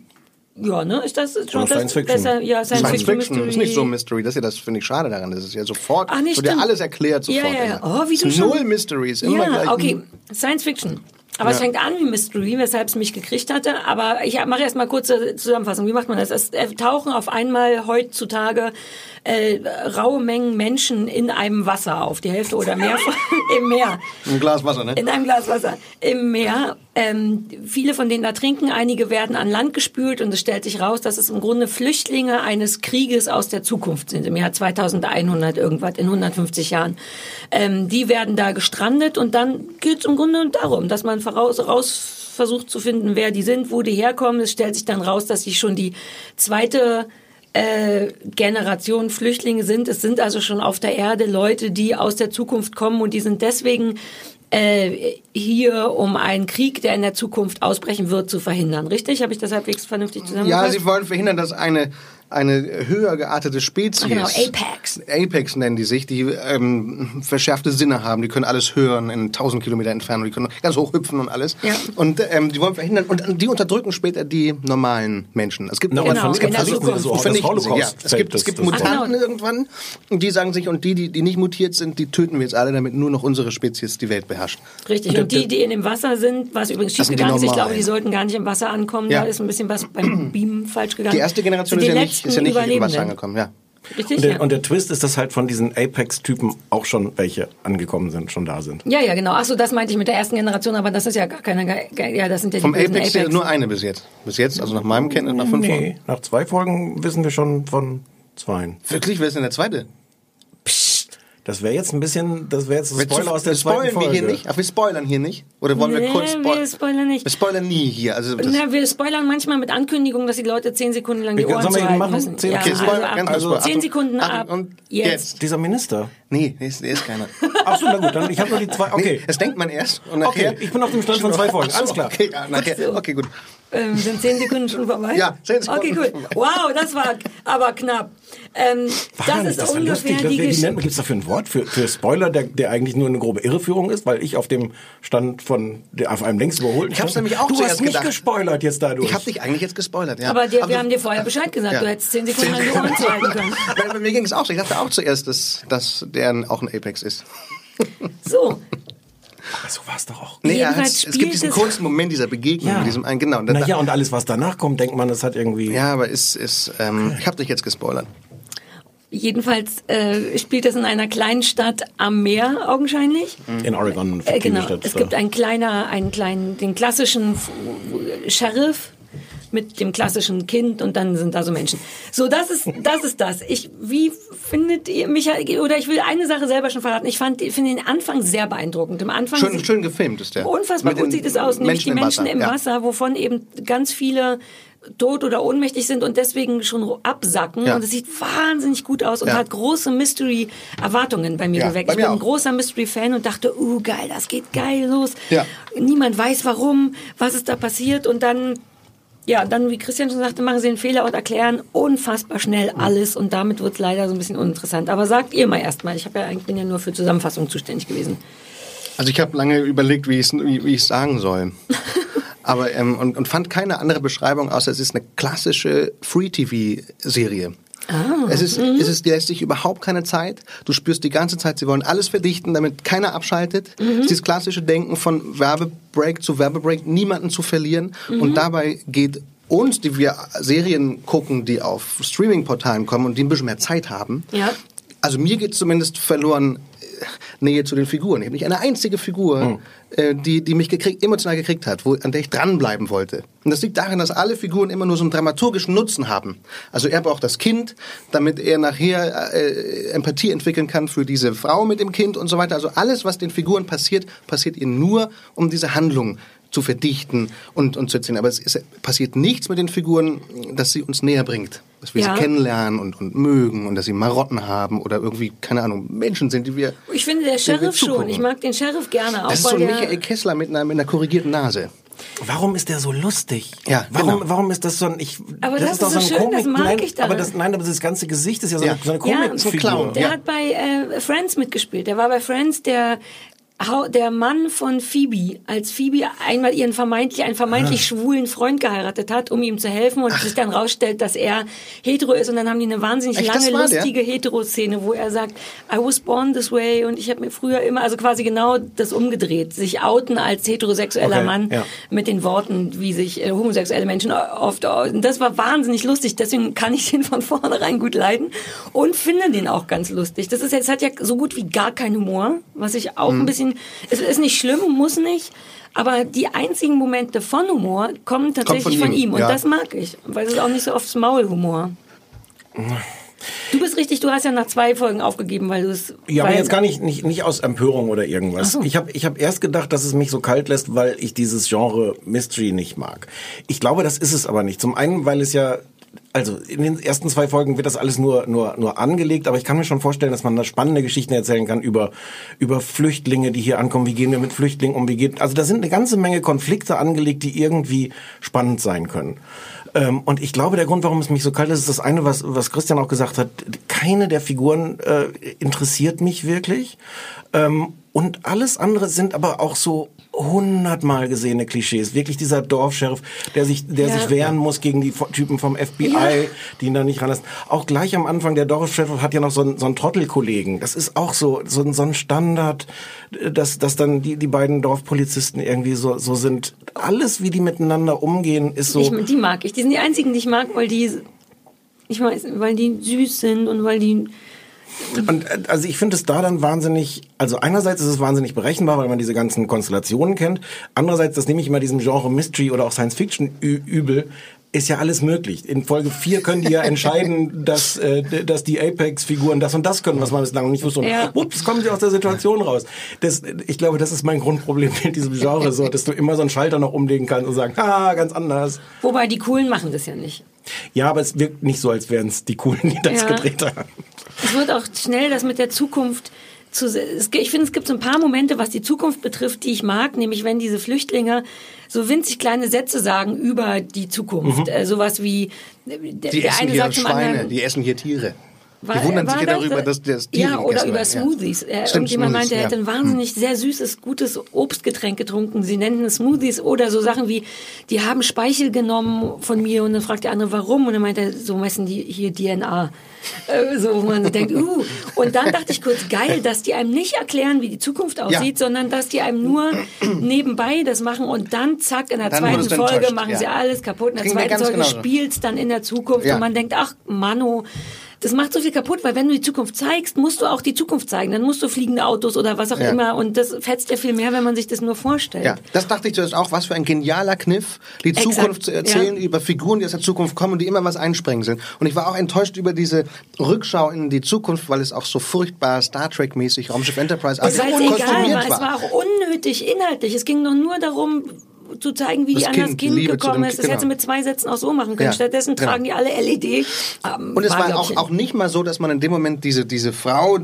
Ja, ne? Ist das schon Ja, das Science Fiction. besser? Ja, Science, Science Fiction, Fiction Mystery. ist nicht so Mystery. Das ist ja das finde ich schade daran. Das ist ja sofort, Ach, nee, wird ja alles erklärt Ja, sofort. ja, ja. immer. Oh, wie Es du schon- Null Mysteries, immer Ja, gleich. okay. Science Fiction. Aber es Ja. fängt an wie Mystery, weshalb es mich gekriegt hatte. Aber ich mache erst mal kurze Zusammenfassung. Wie macht man das? Es äh, tauchen auf einmal heutzutage äh, raue Mengen Menschen in einem Wasser auf. Die Hälfte oder mehr von, im Meer. Ein Glas Wasser, ne? In einem Glas Wasser im Meer. Ähm, viele von denen da trinken, einige werden an Land gespült und es stellt sich raus, dass es im Grunde Flüchtlinge eines Krieges aus der Zukunft sind, im Jahr 2100 irgendwas, in 150 Jahren. Ähm, die werden da gestrandet und dann geht es im Grunde darum, dass man voraus, raus versucht zu finden, wer die sind, wo die herkommen. Es stellt sich dann raus, dass sie schon die zweite äh, Generation Flüchtlinge sind. Es sind also schon auf der Erde Leute, die aus der Zukunft kommen und die sind deswegen äh, hier, um einen Krieg, der in der Zukunft ausbrechen wird, zu verhindern. Richtig? Habe ich das halbwegs vernünftig Ja, zusammengefasst? sie wollen verhindern, dass eine, eine höher geartete Spezies, genau, Apex. Apex nennen die sich, die ähm, verschärfte Sinne haben, die können alles hören in 1000 Kilometer Entfernung, die können ganz hoch hüpfen und alles. Ja. Und ähm, die wollen verhindern, und die unterdrücken später die normalen Menschen. Es gibt, Na, Genau, es gibt sie So, das vernichten sie, ja. Holocaust Es gibt, es gibt Mutanten genau. irgendwann, und die sagen sich, und die, die, die nicht mutiert sind, die töten wir jetzt alle, damit nur noch unsere Spezies die Welt beherrscht. Richtig. Und die, die in dem Wasser sind, was übrigens die schiefgegangen ist, ich glaube, die sollten gar nicht im Wasser ankommen. Ja. Da ist ein bisschen was beim Beamen falsch gegangen. Die erste Generation ist ja die nicht, ist ja nicht Überlebenden. angekommen, ja. Richtig? Und der, ja. und der Twist ist, dass halt von diesen Apex-Typen auch schon welche angekommen sind, schon da sind. ja, ja, genau. Ach so, das meinte ich mit der ersten Generation, aber das ist ja gar keine, ja, das sind ja die Vom Apex, Apex. nur eine bis jetzt. Bis jetzt, also nach meinem Kenntnis, nach fünf Folgen. Nee, nach zwei Folgen wissen wir schon von zweien. Wirklich, wer ist denn der zweite? Das wäre jetzt ein bisschen, das wäre jetzt ein Spoiler aus der Spoilern zweiten wir Folge. hier nicht? Ach, wir spoilern hier nicht? Oder wollen wir Nee, kurz spoilern? wir spoilern nicht. Wir spoilern nie hier. Also das, Na, wir spoilern manchmal mit Ankündigung, dass die Leute zehn Sekunden lang die Wir- Ohren sollen wir zu eben halten machen? müssen. Zehn- ja, okay, also, Spoiler, ab, ganz Spoiler. zehn Sekunden Achtung, ab. und jetzt. jetzt. Dieser Minister. nee, nee, ist, nee, ist keiner. Ach so, na gut, dann ich habe nur die zwei. Okay. Nee, das denkt man erst. Und nachher, Okay, ich bin auf dem Stand von zwei Folgen. Alles klar. Okay, ja, nachher, okay, gut. Ähm, sind zehn Sekunden schon vorbei? Ja, zehn Sekunden Okay, cool. Wow, das war aber knapp. Ähm, War das ist das ungefähr lustig. die Geschichte. gibt es dafür ein Wort? Für, für Spoiler, der, der eigentlich nur eine grobe Irreführung ist, weil ich auf dem Stand von, der auf einem längst überholten Ich hab's Stand- nämlich auch Du zuerst hast nicht gedacht. gespoilert jetzt dadurch. Ich habe dich eigentlich jetzt gespoilert, ja. Aber dir, Aber- wir haben dir vorher Bescheid gesagt. Ja. Du hättest zehn Sekunden lang die Ohren zu halten können. Weil Bei mir ging es auch so. Ich dachte auch zuerst, dass, dass der auch ein Apex ist. So, Aber so war es doch auch. Nee, er hat, es gibt diesen es- kurzen Moment dieser Begegnung mit diesem einen, genau. Und dann- und alles, was danach kommt, denkt man, das hat irgendwie... ja, aber ist, ist, ähm, ich habe dich jetzt gespoilert. jedenfalls äh, spielt es in einer kleinen Stadt am Meer augenscheinlich. In Oregon, eine Äh, genau. Stadt. Es gibt einen kleiner, einen kleinen, den klassischen Sheriff, mit dem klassischen Kind und dann sind da so Menschen. So, das ist das. Ist das. Ich, wie findet ihr mich, oder ich will eine Sache selber schon verraten. Ich fand, ich finde den Anfang sehr beeindruckend. Im Anfang Schön, schön gefilmt ist der. Unfassbar Mit gut sieht es aus, nämlich die Menschen im ja. Wasser, wovon eben ganz viele tot oder ohnmächtig sind und deswegen schon absacken. Ja. Und es sieht wahnsinnig gut aus und Ja. hat große Mystery-Erwartungen bei mir Ja, geweckt. Ich bin ein auch. großer Mystery-Fan und dachte, uh, geil, das geht geil los. Ja. Niemand weiß warum, was ist da passiert und dann ja, dann, wie Christian schon sagte, machen sie einen Fehler und erklären unfassbar schnell alles und damit wird es leider so ein bisschen uninteressant. Aber sagt ihr mal erstmal, ich ja, eigentlich bin ja nur für Zusammenfassung zuständig gewesen. Also ich habe lange überlegt, wie ich es sagen soll. Aber ähm, und, und fand keine andere Beschreibung, außer es ist eine klassische Free-TV-Serie. Es ist, es ist, lässt sich überhaupt keine Zeit. Du spürst die ganze Zeit, sie wollen alles verdichten, damit keiner abschaltet. Es ist Dieses klassische Denken von Werbebreak zu Werbebreak, niemanden zu verlieren. Und dabei geht uns, die wir Serien gucken, die auf Streaming-Portalen kommen und die ein bisschen mehr Zeit haben, Ja. also mir geht zumindest verloren Nähe zu den Figuren. Ich habe nicht eine einzige Figur, äh, die, die mich gekriegt, emotional gekriegt hat, wo, an der ich dranbleiben wollte. Und das liegt daran, dass alle Figuren immer nur so einen dramaturgischen Nutzen haben. Also er braucht das Kind, damit er nachher äh, Empathie entwickeln kann für diese Frau mit dem Kind und so weiter. Also alles, was den Figuren passiert, passiert ihnen nur, um diese Handlung zu verdichten und, und zu erzählen. Aber es, es passiert nichts mit den Figuren, das sie uns näher bringt. Dass wir Ja. sie kennenlernen und, und mögen und dass sie Marotten haben oder irgendwie, keine Ahnung, Menschen sind, die wir... Ich finde der Sheriff schon. Ich mag den Sheriff gerne auch. Das ist so ein der, Michael Kessler mit einer, mit einer korrigierten Nase. Warum ist der so lustig? Ja, warum, genau. warum ist das so ein ich Aber das ist doch so schön, das mag nein, ich daran. aber das nein, aber das ganze Gesicht ist ja so Ja. eine, so eine Ja, Comicfigur. so ein Clown. Der Ja. hat bei äh, Friends mitgespielt. Der war bei Friends der der Mann von Phoebe, als Phoebe einmal ihren vermeintlich, einen vermeintlich schwulen Freund geheiratet hat, um ihm zu helfen und sich dann rausstellt, dass er hetero ist und dann haben die eine wahnsinnig Echt, lange, lustige Hetero-Szene, wo er sagt, I was born this way und ich habe mir früher immer, also quasi genau das umgedreht, sich outen als heterosexueller Okay, Mann ja. mit den Worten, wie sich äh, homosexuelle Menschen oft, und das war wahnsinnig lustig, deswegen kann ich den von vornherein gut leiden und finde den auch ganz lustig. Das ist jetzt, hat ja so gut wie gar keinen Humor, was ich auch Mhm. ein bisschen, es ist nicht schlimm, muss nicht, aber die einzigen Momente von Humor kommen tatsächlich von von, ihm, ihm, und ja. das mag ich, weil es ist auch nicht so oft Maulhumor. Du bist richtig, du hast ja nach zwei Folgen aufgegeben, weil du es. Ja, aber jetzt gar nicht, nicht, nicht aus Empörung oder irgendwas. So. Ich habe ich hab erst gedacht, dass es mich so kalt lässt, weil ich dieses Genre Mystery nicht mag. Ich glaube, das ist es aber nicht. Zum einen, weil es ja also in den ersten zwei Folgen wird das alles nur, nur, nur angelegt, aber ich kann mir schon vorstellen, dass man da spannende Geschichten erzählen kann über, über Flüchtlinge, die hier ankommen. Wie gehen wir mit Flüchtlingen um? Wie geht, also da sind eine ganze Menge Konflikte angelegt, die irgendwie spannend sein können. Ähm, und ich glaube, der Grund, warum es mich so kalt ist, ist das eine, was, was Christian auch gesagt hat. Keine der Figuren äh, interessiert mich wirklich. Ähm, und alles andere sind aber auch so hundertmal gesehene Klischees. Wirklich dieser Dorfsheriff, der sich, der Ja. sich wehren muss gegen die Typen vom FBI, Ja. die ihn da nicht ranlassen. Auch gleich am Anfang, der Dorfsheriff hat ja noch so einen, so einen Trottelkollegen. Das ist auch so, so, ein- so ein Standard, dass, dass dann die, die beiden Dorfpolizisten irgendwie so, so sind. Alles, wie die miteinander umgehen, ist so. Ich, die mag ich. Die sind die einzigen, die ich mag, weil die, ich weiß, weil die süß sind und weil die, Und äh, also ich finde es da dann wahnsinnig, also einerseits ist es wahnsinnig berechenbar, weil man diese ganzen Konstellationen kennt. Andererseits, das nehme ich immer diesem Genre Mystery oder auch Science Fiction übel, ist ja alles möglich. In Folge 4 können die ja entscheiden, dass, äh, dass die Apex-Figuren das und das können, was man bislang noch nicht wusste. Und Ja. ups, kommen sie aus der Situation raus. Das, ich glaube, das ist mein Grundproblem mit diesem Genre, so, dass du immer so einen Schalter noch umlegen kannst und sagen, ah, ganz anders. wobei die Coolen machen das ja nicht. Ja, aber es wirkt nicht so, als wären es die Coolen, die das Ja. gedreht haben. Es wird auch schnell das mit der Zukunft zu, ich finde, es gibt so ein paar Momente, was die Zukunft betrifft, die ich mag, nämlich wenn diese Flüchtlinge so winzig kleine Sätze sagen über die Zukunft. Äh, sowas wie, äh, der, Die der essen eine hier sagt Schweine, anderen, die essen hier Tiere. War- die wundern sich ja das- darüber, dass das Tiere Ja, oder über werden, ja. Smoothies. Äh, Stimmt, Irgendjemand Smoothies, meinte, er hätte ja. ein wahnsinnig sehr süßes, gutes Obstgetränk getrunken. Sie nennen es Smoothies oder so Sachen wie, die haben Speichel genommen von mir und dann fragt der andere, warum? Und dann meint er, so messen die hier DNA. Äh, so, wo man denkt, uh. Und dann dachte ich kurz, geil, dass die einem nicht erklären, wie die Zukunft aussieht, sondern dass die einem nur nebenbei das machen und dann zack, in der Dann zweiten Folge enttäuscht, machen ja. sie alles kaputt. In der mir zweiten Folge genauso. spielt's dann in der Zukunft Ja. und man denkt, ach, Mano, das macht so viel kaputt, weil wenn du die Zukunft zeigst, musst du auch die Zukunft zeigen. Dann musst du fliegende Autos oder was auch Ja. immer. Und das fetzt ja viel mehr, wenn man sich das nur vorstellt. Ja, das dachte ich zuerst auch, was für ein genialer Kniff, die Exakt, Zukunft zu erzählen ja. über Figuren, die aus der Zukunft kommen und die immer was einspringen sind. Und ich war auch enttäuscht über diese Rückschau in die Zukunft, weil es auch so furchtbar Star Trek-mäßig Raumschiff Enterprise Es war egal, weil es war auch unnötig inhaltlich. Es ging doch nur darum, zu zeigen, wie Das die an das Kind, Kind Liebe gekommen dem ist. Das Kind, hätte genau. mit zwei Sätzen auch so machen können. Ja, Stattdessen genau. tragen die alle LED. Ähm, Und es war auch, auch nicht mal so, dass man in dem Moment diese, diese Frau,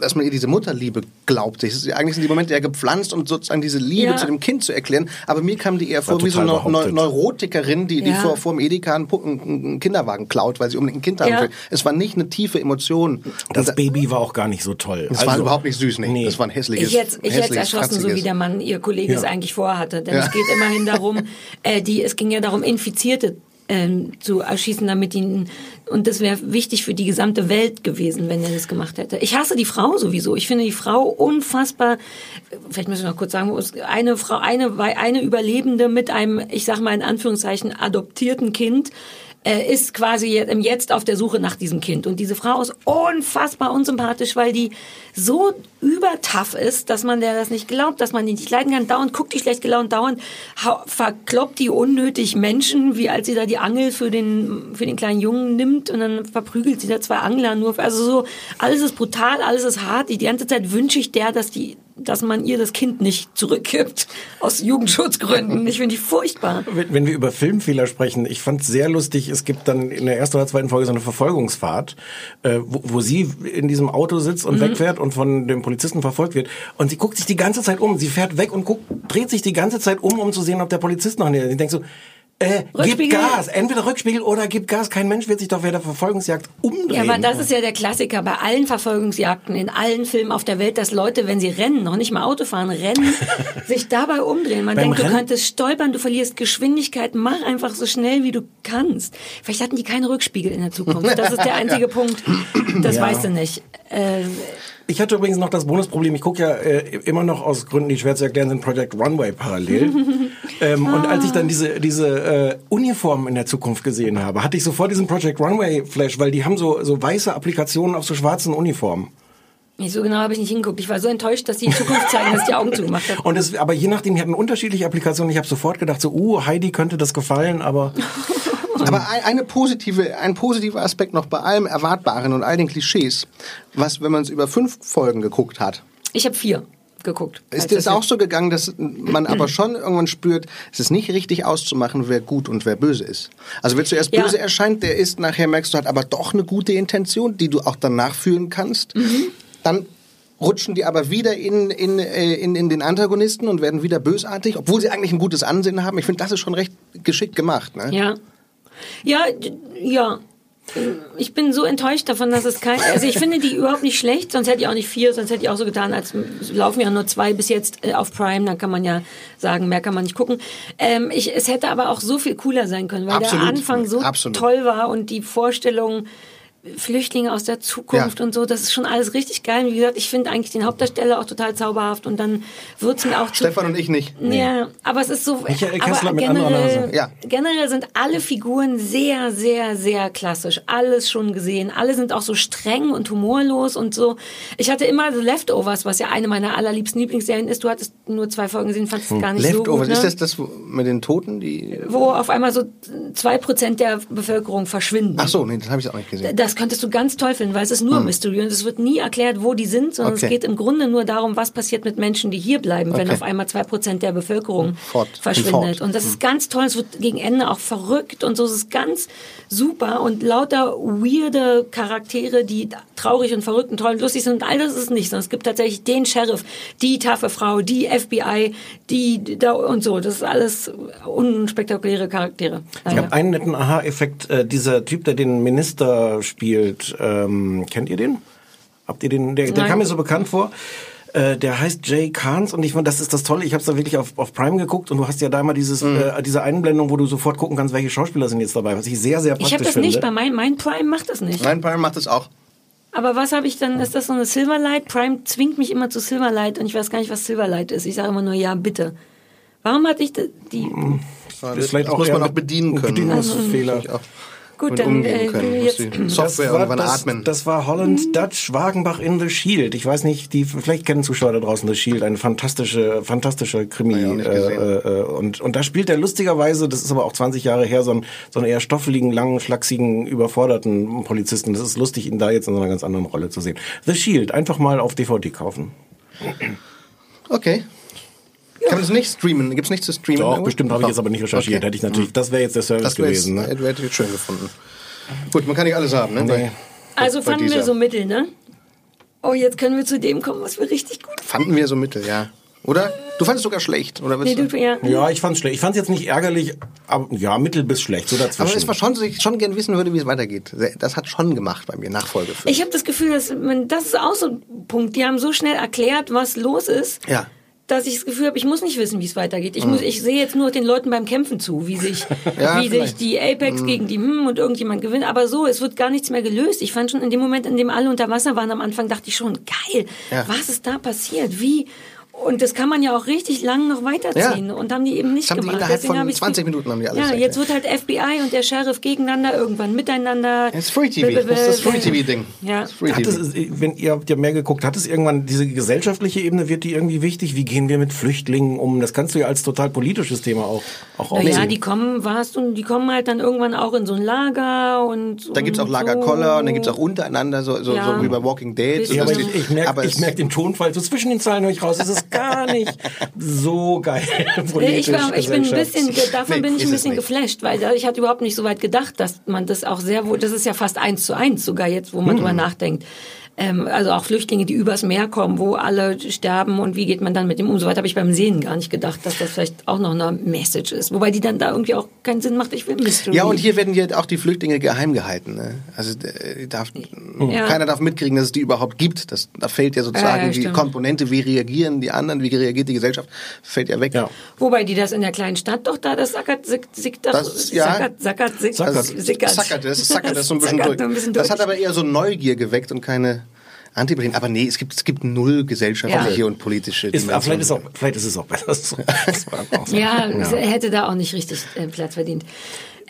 dass man ihr diese Mutterliebe glaubte. Es ist, eigentlich sind die Momente ja gepflanzt, um sozusagen diese Liebe Ja. zu dem Kind zu erklären. Aber mir kam die eher vor wie so eine behauptet. Neurotikerin, die, die Ja. vor, vor dem Edeka einen, einen, einen Kinderwagen klaut, weil sie unbedingt ein Kind haben Ja. will. Es war nicht eine tiefe Emotion. Das Und Baby war auch gar nicht so toll. das war überhaupt nicht süß, nee. Nee. Das war ein hässliches, ich hätte ich hätte hässliches, erschossen, so wie der Mann, ihr Kollege es eigentlich vorhatte. Denn Ja. es geht immerhin darum, äh, die, es ging ja darum, Infizierte ähm, zu erschießen, damit ihnen und das wäre wichtig für die gesamte Welt gewesen, wenn er das gemacht hätte. Ich hasse die Frau sowieso. Ich finde die Frau unfassbar. Vielleicht müssen wir noch kurz sagen, eine Frau, eine eine Überlebende mit einem, ich sag mal in Anführungszeichen adoptierten Kind äh, ist quasi jetzt- im Jetzt auf der Suche nach diesem Kind. Und diese Frau ist unfassbar unsympathisch, weil die so übertough ist, dass man der das nicht glaubt, dass man die nicht leiden kann. Dauernd guckt die schlecht gelaunt, dauernd verkloppt die unnötig Menschen, wie als sie da die Angel für den, für den kleinen Jungen nimmt und dann verprügelt sie da zwei Angler nur. Also so, alles ist brutal, alles ist hart. Die ganze Zeit wünsche ich der, dass die, dass man ihr das Kind nicht zurückgibt. Aus Jugendschutzgründen. Ich finde die furchtbar. Wenn wir über Filmfehler sprechen, ich fand es sehr lustig, es gibt dann in der ersten oder zweiten Folge so eine Verfolgungsfahrt, äh, wo, wo sie in diesem Auto sitzt und wegfährt und von dem Polizisten verfolgt wird. Und sie guckt sich die ganze Zeit um. Sie fährt weg und guckt, dreht sich die ganze Zeit um, um zu sehen, ob der Polizist noch näher ist. Ich denke so, äh, gib. Gas. Entweder Rückspiegel oder gib Gas. Kein Mensch wird sich doch während der Verfolgungsjagd umdrehen. Ja, aber das ist ja der Klassiker bei allen Verfolgungsjagden, in allen Filmen auf der Welt, dass Leute, wenn sie rennen, noch nicht mal Auto fahren, rennen, sich dabei umdrehen. Man Beim denkt, du Rennen? könntest stolpern, du verlierst Geschwindigkeit, mach einfach so schnell, wie du kannst. Vielleicht hatten die keine Rückspiegel in der Zukunft. Das ist der einzige Punkt. Das Ja. weißt du nicht. Äh, Ich hatte übrigens noch das Bonusproblem, ich gucke ja äh, immer noch aus Gründen, die schwer zu erklären sind, Project Runway parallel. ähm, Und als ich dann diese, diese äh, Uniformen in der Zukunft gesehen habe, hatte ich sofort diesen Project Runway Flash, weil die haben so, so weiße Applikationen auf so schwarzen Uniformen. nicht so genau habe ich nicht hingeguckt. Ich war so enttäuscht, dass die in Zukunft zeigen, dass ich die Augen zugemacht habe. Und es, aber je nachdem, die hatten unterschiedliche Applikationen. Ich habe sofort gedacht, so, uh, Heidi könnte das gefallen, aber Aber ein, eine positive, ein positiver Aspekt noch bei allem Erwartbaren und all den Klischees, was, wenn man es über fünf Folgen geguckt hat, Ich habe vier geguckt. ist dir das auch so gegangen, dass man aber schon irgendwann spürt, es ist nicht richtig auszumachen, wer gut und wer böse ist. Also wer zuerst Ja. böse erscheint, der ist, nachher merkst du, hat aber doch eine gute Intention, die du auch danach fühlen kannst. Mhm. Dann rutschen die aber wieder in, in, äh, in, in den Antagonisten und werden wieder bösartig, obwohl sie eigentlich ein gutes Ansehen haben. Ich finde, das ist schon recht geschickt gemacht. Ne? Ja. Ja, ja. Ich bin so enttäuscht davon, dass es kein, also ich finde die überhaupt nicht schlecht, sonst hätte ich auch nicht vier, sonst hätte ich auch so getan, als laufen ja nur zwei bis jetzt äh, auf Prime, dann kann man ja sagen, mehr kann man nicht gucken. Ähm, ich, es hätte aber auch so viel cooler sein können, weil Absolut. der Anfang so Absolut. toll war und die Vorstellung, Flüchtlinge aus der Zukunft Ja. und so, das ist schon alles richtig geil. Und wie gesagt, ich finde eigentlich den Hauptdarsteller auch total zauberhaft und dann wird's mir auch zu Stefan und ich nicht. ja, aber es ist so. Michael aber Kessler mit anderer Nase. generell, Ja. generell sind alle Figuren sehr, sehr, sehr klassisch. Alles schon gesehen. Alle sind auch so streng und humorlos und so. Ich hatte immer The Leftovers, was ja eine meiner allerliebsten Lieblingsserien ist. Du hattest nur zwei Folgen gesehen, fandest es gar nicht so Leftovers, gut. Ne? ist das das wo- mit den Toten? Die Wo auf einmal so zwei Prozent der Bevölkerung verschwinden. Ach so, nee, das habe ich auch nicht gesehen. Das könntest du ganz toll finden, weil es ist nur Mystery und es wird nie erklärt, wo die sind, sondern Okay. es geht im Grunde nur darum, was passiert mit Menschen, die hier bleiben, wenn Okay. auf einmal zwei Prozent der Bevölkerung Fort. verschwindet. Fort. Und das ist ganz toll. Es wird gegen Ende auch verrückt und so. Es ist ganz super und lauter weirde Charaktere, die traurig und verrückt und toll und lustig sind. Und all das ist es nicht, sondern es gibt tatsächlich den Sheriff, die taffe Frau, die FBI, die da und so. Das ist alles unspektakuläre Charaktere. Ich Leider. habe einen netten Aha-Effekt. Äh, dieser Typ, der den Minister spielt, ähm, kennt ihr den? Habt ihr den? Der, der kam mir so bekannt vor. Äh, der heißt Jay Kahns und ich fand, das ist das Tolle. Ich habe es da wirklich auf, auf Prime geguckt und du hast ja da mal dieses, Mhm. äh, diese Einblendung, wo du sofort gucken kannst, welche Schauspieler sind jetzt dabei, was ich sehr, sehr praktisch ich habe das finde. nicht bei mein, mein Prime macht das nicht. Mein Prime macht das auch. Aber was habe ich dann? Ist das so eine Silverlight? Prime zwingt mich immer zu Silverlight und ich weiß gar nicht, was Silverlight ist. Ich sage immer nur ja, bitte. Warum hatte ich die? die Das, vielleicht das auch muss man auch bedienen können. Bedienungsfehler. Das ist auch- Gut, dann umgehen äh, können. Muss jetzt, Software irgendwann das, atmen. Das war Holland Dutch Wagenbach in The Shield. Ich weiß nicht, die vielleicht kennen Zuschauer da draußen The Shield, eine fantastische, fantastische Krimi. Nicht äh, gesehen. äh, und, und da spielt er lustigerweise, das ist aber auch 20 Jahre her, so einen, so einen eher stoffeligen, langen, schlachsigen, überforderten Polizisten. Das ist lustig, ihn da jetzt in so einer ganz anderen Rolle zu sehen. The Shield, einfach mal auf DVD kaufen. Okay. Kann man das nicht streamen? Gibt es nichts zu streamen? Doch, bestimmt habe ich jetzt aber nicht recherchiert. Okay. Hätte ich natürlich, das wäre jetzt der Service Das gewesen. Ne? hätte hätte ich schön gefunden. Gut, man kann nicht alles haben, ne? Nee. also bei fanden wir dieser. so mittel, ne? Oh, jetzt können wir zu dem kommen, was wir richtig gut Fanden wir so mittel, ja. Oder? Du fandest sogar schlecht, oder? Nee, du, ja. Ja, ich fand's schlecht. Ich fand's jetzt nicht ärgerlich, aber ja, mittel bis schlecht, so dazwischen. Aber es war schon, dass ich schon gern wissen würde, wie es weitergeht. Das hat schon gemacht bei mir, Nachfolge für. Ich habe das Gefühl, dass man, das ist auch so ein Punkt. Die haben so schnell erklärt, was los ist. Ja. Dass ich das Gefühl habe, ich muss nicht wissen, wie es weitergeht. Ich muss, ich sehe jetzt nur den Leuten beim Kämpfen zu, wie sich, Ja, wie sich die Apex gegen die hm und irgendjemand gewinnt. Aber so, es wird gar nichts mehr gelöst. Ich fand schon in dem Moment, in dem alle unter Wasser waren am Anfang, dachte ich schon, geil, Ja. was ist da passiert? Wie? Und das kann man ja auch richtig lang noch weiterziehen. Ja. Und haben die eben nicht Das haben die gemacht. innerhalb Deswegen von habe ich's 20 ge- Minuten haben die alles Ja, erklärt. jetzt wird halt FBI und der Sheriff gegeneinander irgendwann miteinander. Das ist Free TV. Das ist das Free TV-Ding. Ja. Das ist Free Hat TV. es, wenn ihr habt ja mehr geguckt, hat es irgendwann diese gesellschaftliche Ebene wird die irgendwie wichtig? Wie gehen wir mit Flüchtlingen um? Das kannst du ja als total politisches Thema auch auch Naja, aufziehen. die kommen, warst du, die kommen halt dann irgendwann auch in so ein Lager und. Da gibt's auch Lagerkoller und da gibt's so. auch untereinander, so, so, Ja. so wie bei Walking Dead. Ja, aber ich, die- ich merke es- merk den Tonfall so zwischen den Zeilen höre ich raus. Es ist gar nicht so geil. Politisch, ich, war, ich bin ein bisschen, davon Nee, bin ich ein bisschen geflasht, weil ich hatte überhaupt nicht so weit gedacht, dass man das auch sehr wohl, das ist ja fast eins zu eins sogar jetzt, wo man Hm. drüber nachdenkt. Ähm, also auch Flüchtlinge, die übers Meer kommen, wo alle sterben und wie geht man dann mit dem um. Soweit habe ich beim Sehen gar nicht gedacht, dass das vielleicht auch noch eine Message ist. Wobei die dann da irgendwie auch keinen Sinn macht. Ich will Mystery. Ja, und hier werden ja auch die Flüchtlinge geheim gehalten. Ne? Also äh, darf, Ja. keiner darf mitkriegen, dass es die überhaupt gibt. Das, da fällt ja sozusagen Ja, ja, die. Komponente, wie reagieren die anderen, wie reagiert die Gesellschaft, fällt ja weg. Ja. Wobei die das in der kleinen Stadt doch da, das sackert, sick, sick, Das- ja. sackert, sackert, sick, Das sickert. sackert, das sackert das so ein bisschen Sackert durch. ein bisschen Das durch. hat aber eher so Neugier geweckt und keine Antipathien. Aber nee, es gibt, es gibt null gesellschaftliche Ja. und politische Ist, aber vielleicht, ist auch, Dimensionen. vielleicht ist es auch besser so. Das so. Ja, er hätte da auch nicht richtig äh, Platz verdient.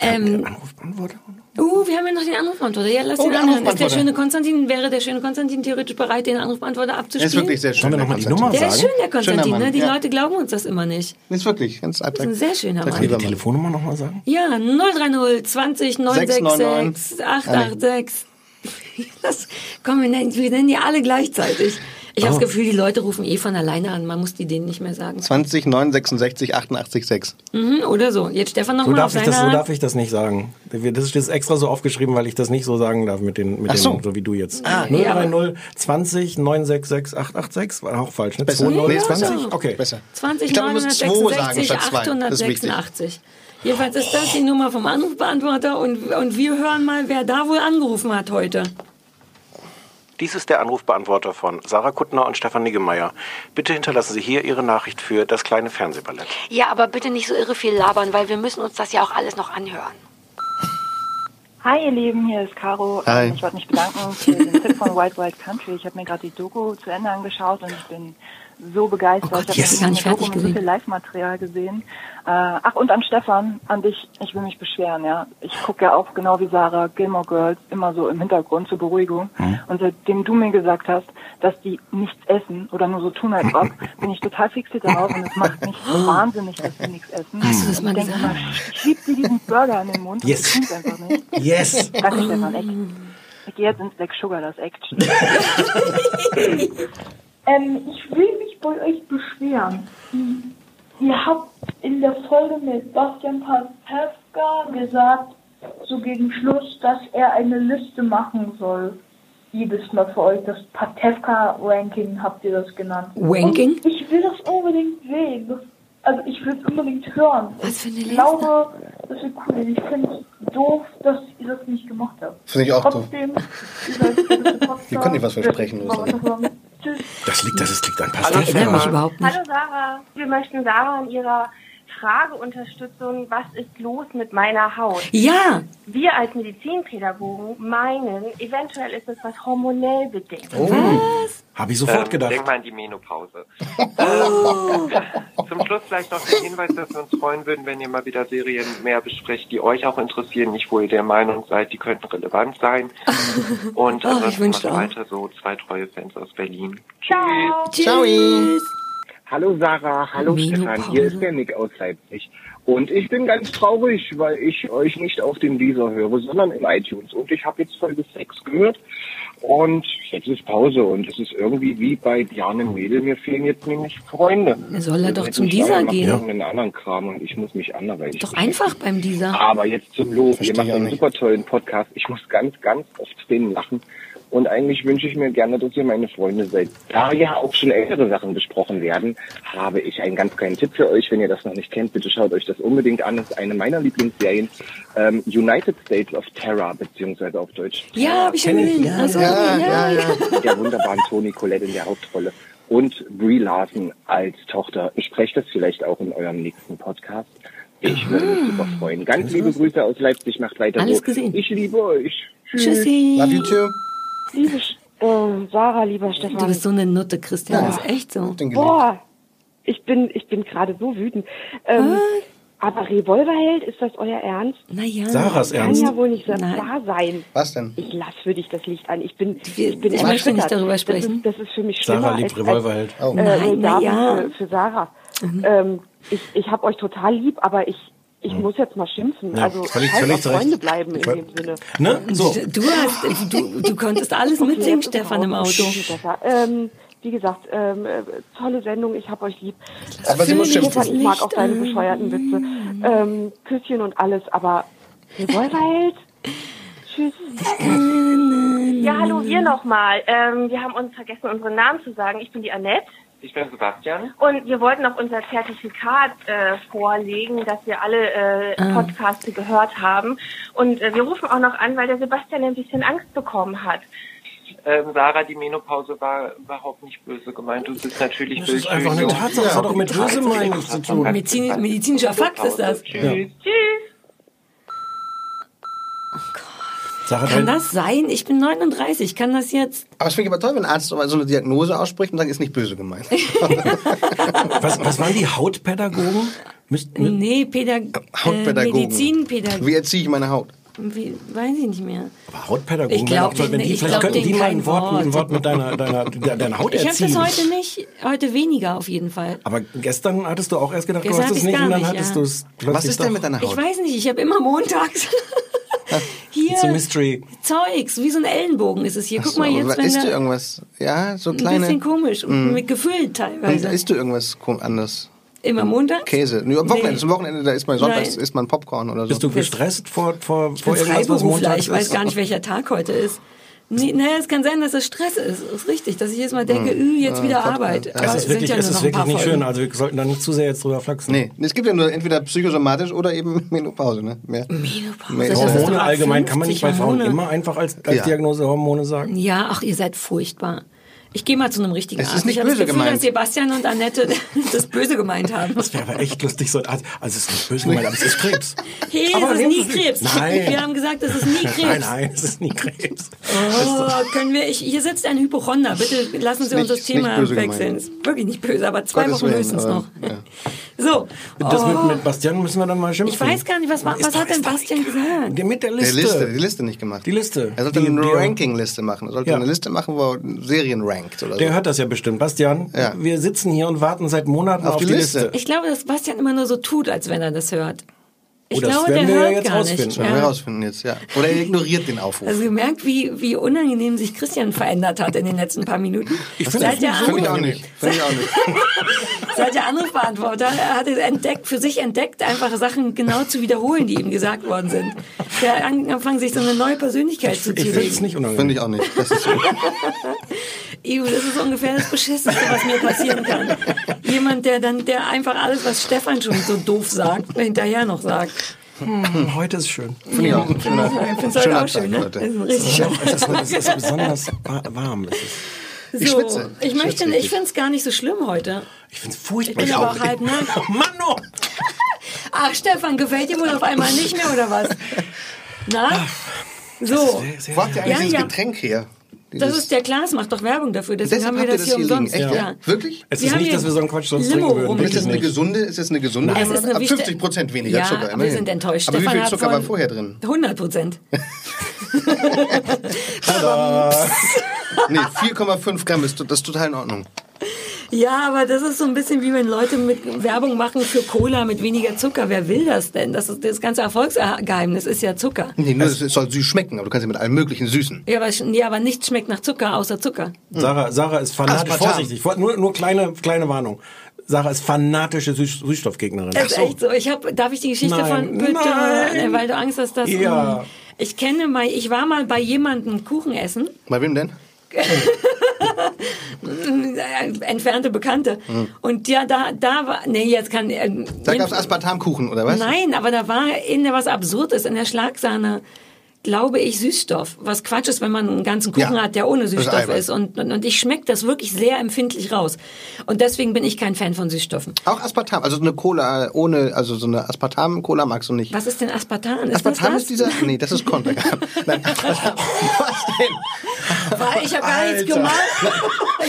Ähm, Anrufbeantworter? uh, wir haben ja noch den Anrufbeantworter. Ja, lass Oh, den der anhören. Ist der schöne Konstantin, wäre der schöne Konstantin theoretisch bereit, den Anrufbeantworter Er abzuspielen? ist wirklich sehr schön. Sollen wir noch mal die. Nummer der ist sagen? schön, der Konstantin. Mann, ne? Die ja. Leute glauben uns das immer nicht. Ist wirklich ganz attraktiv. ein sehr schöner Mann. Kann ich die. Telefonnummer nochmal sagen? Ja, 030 20 966 699. 886. Das, komm, wir nennen, wir nennen die alle gleichzeitig. Ich habe Oh. das Gefühl, die Leute rufen eh von alleine an. Man muss die denen nicht mehr sagen. 20 966 88 6. Mhm, oder so. Jetzt Stefan So nochmal auf ich das, so darf ich das nicht sagen. Das ist jetzt extra so aufgeschrieben, weil ich das nicht so sagen darf mit den, mit Ach den so. so wie du jetzt. Ah, nee, 030 20 966 886 war auch falsch, ne? Besser. 20 Nee, 20? besser. Okay. Besser. 20 Ich glaube, du musst 2 sagen 966 statt 2. Das ist wichtig. 886. Jedenfalls ist das die Nummer vom Anrufbeantworter und, und wir hören mal, wer da wohl angerufen hat heute. Dies ist der Anrufbeantworter von Sarah Kuttner und Stefan Niggemeier. Bitte hinterlassen Sie hier Ihre Nachricht für das kleine Fernsehballett. Ja, aber bitte nicht so irre viel labern, weil wir müssen uns das ja auch alles noch anhören. Hi ihr Lieben, hier ist Caro. Hi. Ähm, Ich wollte mich bedanken für den Tipp von Wild Wild Country. Ich habe mir gerade die Doku zu Ende angeschaut und ich bin so begeistert. Oh Gott, ich yes, habe gar nicht fertig mit so viel gesehen. Live-Material gesehen. Äh, ach, und an Stefan, an dich, ich will mich beschweren, ja. Ich gucke ja auch genau wie Sarah Gilmore Girls immer so im Hintergrund zur Beruhigung. Mhm. Und seitdem du mir gesagt hast, dass die nichts essen oder nur so tun als ob, bin ich total fixiert darauf und es macht mich so wahnsinnig, dass die nichts essen. Hast du das mal ich denke gesagt? immer, schieb dir diesen Burger in den Mund Yes. und ich tun's einfach nicht. Yes! Danke, Stefan. Ich, ich gehe jetzt ins Black Sugar, das Action. Ähm, ich will mich bei euch beschweren. Ihr habt in der Folge mit Bastian Pastewka gesagt, so gegen Schluss, dass er eine Liste machen soll. Jedes Mal für euch. Das Patevka-Ranking habt ihr das genannt. Ranking? Und ich will das unbedingt sehen. Also ich will es unbedingt hören. Was für eine ich Liste? glaube, das ist cool. Ich finde es doof, dass ihr das nicht gemacht habt. Finde ich auch doof. Trotzdem, ihr seid können nicht was versprechen, weiterhören. Tschüss. Das liegt, das ist, liegt an Ich erinnere mich Pastewka. überhaupt nicht. Hallo Sarah, wir möchten Sarah in ihrer Frageunterstützung, was ist los mit meiner Haut? Ja, Wir als Medizinpädagogen meinen, eventuell ist es was hormonell bedingt. Habe ich sofort Ähm, gedacht. Denk mal an die Menopause. Oh. Zum Schluss vielleicht noch der Hinweis, dass wir uns freuen würden, wenn ihr mal wieder Serien mehr besprecht, die euch auch interessieren, nicht wo ihr der Meinung seid, die könnten relevant sein. Und Oh, ich ansonsten weiter so zwei treue Fans aus Berlin. Ciao. Tschüss. Hallo Sarah, hallo Stefan, hier ist der Nick aus Leipzig. Und ich bin ganz traurig, weil ich euch nicht auf dem Deezer höre, sondern im iTunes. Und ich habe jetzt Folge 6 gehört und jetzt ist Pause und es ist irgendwie wie bei Bjarne Mädel, mir fehlen jetzt nämlich Freunde. Soll er doch zum Deezer gehen? irgendeinen anderen Kram und ich muss mich anderweitig Doch einfach beim dieser. aber jetzt zum Lob. Ihr macht ich einen super tollen Podcast. Ich muss ganz, ganz oft Tränen lachen. Und eigentlich wünsche ich mir gerne, dass ihr meine Freunde seid. Da ja auch schon ältere Sachen besprochen werden, habe ich einen ganz kleinen Tipp für euch. Wenn ihr das noch nicht kennt, bitte schaut euch das unbedingt an. Das ist eine meiner Lieblingsserien. Ähm, United States of Terror, beziehungsweise auf Deutsch. Ja, habe ich schon ich. gesehen. Ja, Ach so, ja, ja, ja, Mit der wunderbaren Toni Collette in der Hauptrolle. Und Brie Larson als Tochter. Besprecht das vielleicht auch in eurem nächsten Podcast. Ich würde mich super freuen. Ganz liebe Grüße aus Leipzig. Macht weiter Alles so. gesehen. Ich liebe euch. Tschüss. Tschüssi. Love you too. Liebe äh, Sarah, lieber Du Stefan. bist so eine Nutte, Christian. Das ist echt so. Boah, ich bin, ich bin gerade so wütend. Ähm, aber Revolverheld, ist das euer Ernst? Naja. Sarahs Kann Ernst. ja wohl nicht wahr sein. Was denn? Ich lass für dich das Licht an. Ich bin, ich bin ich möchte nicht darüber sprechen. Das ist, das ist für mich schlimmer Sarah liebt als, Revolverheld. Oh. Äh, Nein, na ja. für, für Sarah. Ähm, ich ich habe euch total lieb, aber ich, ich muss jetzt mal schimpfen. Ja, also völlig- halt völlig. Freunde bleiben in dem Sinne. Ne? So. Du, hast, du, du konntest alles Okay, mitsingen, Stefan, im. Auto. Ähm, wie gesagt, ähm, äh, tolle Sendung, ich hab euch lieb. Aber sie muss Stefan, schimpfen. ich mag auch deine bescheuerten Witze. Ähm, Küsschen und alles, aber Revolverheld? Tschüss. Ja, hallo, wir nochmal. Ähm, wir haben uns vergessen, unseren Namen zu sagen. Ich bin die Annette. Ich bin Sebastian. Und wir wollten noch unser Zertifikat äh, vorlegen, dass wir alle äh, Ah. Podcasts gehört haben. Und äh, wir rufen auch noch an, weil der Sebastian ein bisschen Angst bekommen hat. Ähm, Sarah, die Menopause war überhaupt nicht böse gemeint. Du bist natürlich Das ist einfach eine Tatsache. Das hat doch mit böse Meinung nichts zu tun. Medizin, medizinischer Fakt ist das. Tschüss. Tschüss. Sarah, Kann das sein? Ich bin 39. Kann das jetzt? Aber es finde ich aber toll, wenn ein Arzt so eine Diagnose ausspricht und sagt, ist nicht böse gemeint. was, was waren die Hautpädagogen? Müsst, mü- Nee, Pädag äh, Hautpädagogen. Medizinpädagogen. Wie erziehe ich meine Haut? Wie, weiß ich nicht mehr. aber Hautpädagogen Ich glaub auch toll, wenn die, ich vielleicht könnten die mal ein Wort, ein Wort. Wort mit deiner, deiner, deiner, deiner Haut Ich habe erziehen. das heute nicht, heute weniger auf jeden Fall. aber gestern hattest du auch erst gedacht, Gestern du hast es nicht und dann nicht, hattest ja. du es Was ist denn doch. mit deiner Ich Haut? weiß nicht, ich habe immer montags hier a mystery. Zeugs, wie so ein Ellenbogen ist es hier. Guck So, mal jetzt, wenn isst du irgendwas? Ja, so ein kleine. bisschen komisch und mit gefüllt Und teilweise. isst du irgendwas anderes? Immer montags? Käse. Nur am Wochenende, Nee. zum Wochenende, da isst man sonntags Nein. isst man Popcorn oder so. Bist du gestresst vor, vor, vor irgendwas, was Freiberufler, Montag ich weiß gar nicht, welcher Tag heute ist. Nee, naja, es kann sein, dass es Stress ist. ist richtig, dass ich jetzt mal denke, Hm. ü, jetzt wieder Arbeit. Aber Es ist wirklich, ja es ist wirklich nicht Folgen. schön. Also wir sollten da nicht zu sehr jetzt drüber flachsen. Nee, es gibt ja nur entweder psychosomatisch oder eben Menopause, ne? Mehr. Menopause, Mehr- das Hormone allgemein kann man nicht bei 50 Frauen Hormone. immer einfach als, als Ja. Diagnose Hormone sagen. Ja, ach, ihr seid furchtbar. Ich gehe mal zu einem richtigen Es ist Arzt. nicht ich habe das böse Gefühl, gemeint. dass Sebastian und Annette das böse gemeint haben. Das wäre aber echt lustig, so ein Arzt. Also es ist nicht böse gemeint, aber es ist Krebs. Hey, Aber es ist nie Krebs. Nein. Wir haben gesagt, es ist nie Krebs. Nein, nein, es ist nie Krebs. Oh, können wir, ich, hier sitzt ein Hypochonder. Bitte lassen Sie Ist uns das Thema böse wechseln. gemeint. Ist wirklich nicht böse, aber zwei Gottes Wochen höchstens noch. ja. So. Das oh, mit, mit Bastian müssen wir dann mal schimpfen. ich weiß gar nicht, was, was Ist doch- hat denn Bastian gesagt? Der mit der Der Liste. Liste, die Liste nicht gemacht. Die Liste. Er sollte Die- eine Ranking-Liste machen. Er sollte Ja. eine Liste machen, wo er Serien rankt oder so. Der hört das ja bestimmt. Bastian, Ja. wir sitzen hier und warten seit Monaten auf, Auf die die Liste. Liste. Ich glaube, dass Bastian immer nur so tut, als wenn er das hört. Ich Oh, das glaube, werden der wir ja hört jetzt rausfinden. nicht. Werden wir Ja. rausfinden jetzt, ja. Oder er ignoriert den Aufruf. Also gemerkt, wie, wie unangenehm sich Christian verändert hat in den letzten paar Minuten. Ich finde das Finde ich auch nicht. Finde ich auch nicht. Seit der Anrufbeantworter er hat es entdeckt, für sich entdeckt, einfach Sachen genau zu wiederholen, die ihm gesagt worden sind. Der hat angefangen, sich so eine neue Persönlichkeit Ich finde es nicht unangenehm. Finde ich auch nicht. Das ist so. Ivo, das ist ungefähr das Beschissenste, was mir passieren kann. Jemand, der dann, der einfach alles, was Stefan schon so doof sagt, hinterher noch sagt. Hm, heute ist schön. Finde ich auch. Ich finde es heute Schöner auch schön, ne? heute. Ist richtig schöner Es ist, es ist besonders wa- warm. Es ist, So, Ich schwitze. Ich, Ich möchte, schwitze ich finde es gar nicht so schlimm heute. ich finde es Ich furchtbar. bin aber auch halb nackt. Oh Mann, oh. Ach, Stefan, gefällt dir wohl auf einmal nicht mehr, oder was? Na? So. Wo habt ihr eigentlich Ja, dieses ja. Getränk her? Das ist der Klaas, macht doch Werbung dafür. Deswegen haben wir das das hier hier umsonst. Echt, ja. ja? Wirklich? Es Wir ist haben nicht, dass wir so einen Quatsch sonst Limo trinken würden. Ist das eine gesunde, ist das eine gesunde Nein, es ist eine Ab wichtige- 50 Prozent weniger Ja, Zucker. aber wir immerhin. sind enttäuscht. Aber wie Stefan viel hat Zucker war vorher drin? 100 Prozent. Nee, 4,5 Gramm ist das ist total in Ordnung. Ja, aber das ist so ein bisschen wie wenn Leute mit Werbung machen für Cola mit weniger Zucker. Wer will das denn? Das, ist, das ganze Erfolgsgeheimnis ist ja Zucker. Nee, nur es soll süß schmecken, aber du kannst ja mit allem möglichen süßen. Ja, aber, ja, aber nichts schmeckt nach Zucker außer Zucker. Sarah, Sarah ist fanatisch, Aspartam. vorsichtig, vor- nur, nur kleine, kleine Warnung. Sarah ist fanatische Süß Süßstoffgegnerin. Das ist echt so. Ich hab, darf ich die Geschichte Nein, von bitte, nein. weil du Angst hast, dass Ja. ich kenne mal, ich war mal bei jemandem Kuchen essen, Bei wem denn? entfernte Bekannte, und ja, da, da war, nee, jetzt kann, äh, Da gab es Aspartamkuchen, oder was? Nein, aber da war in der was Absurdes in der Schlagsahne. Glaube ich, Süßstoff. Was Quatsch ist, wenn man einen ganzen Kuchen Ja, hat, der ohne das Süßstoff ist. Und, und, und ich schmecke das wirklich sehr empfindlich raus. Und deswegen bin ich kein Fan von Süßstoffen. Auch Aspartam, also eine Cola ohne, also so eine Aspartam-Cola magst du nicht. Was ist denn Aspartam? Ist Aspartam das ist dieser, nee, das ist Kontergan. Nein, Aspartam. Was denn? Weil ich habe gar nichts Alter. gemacht.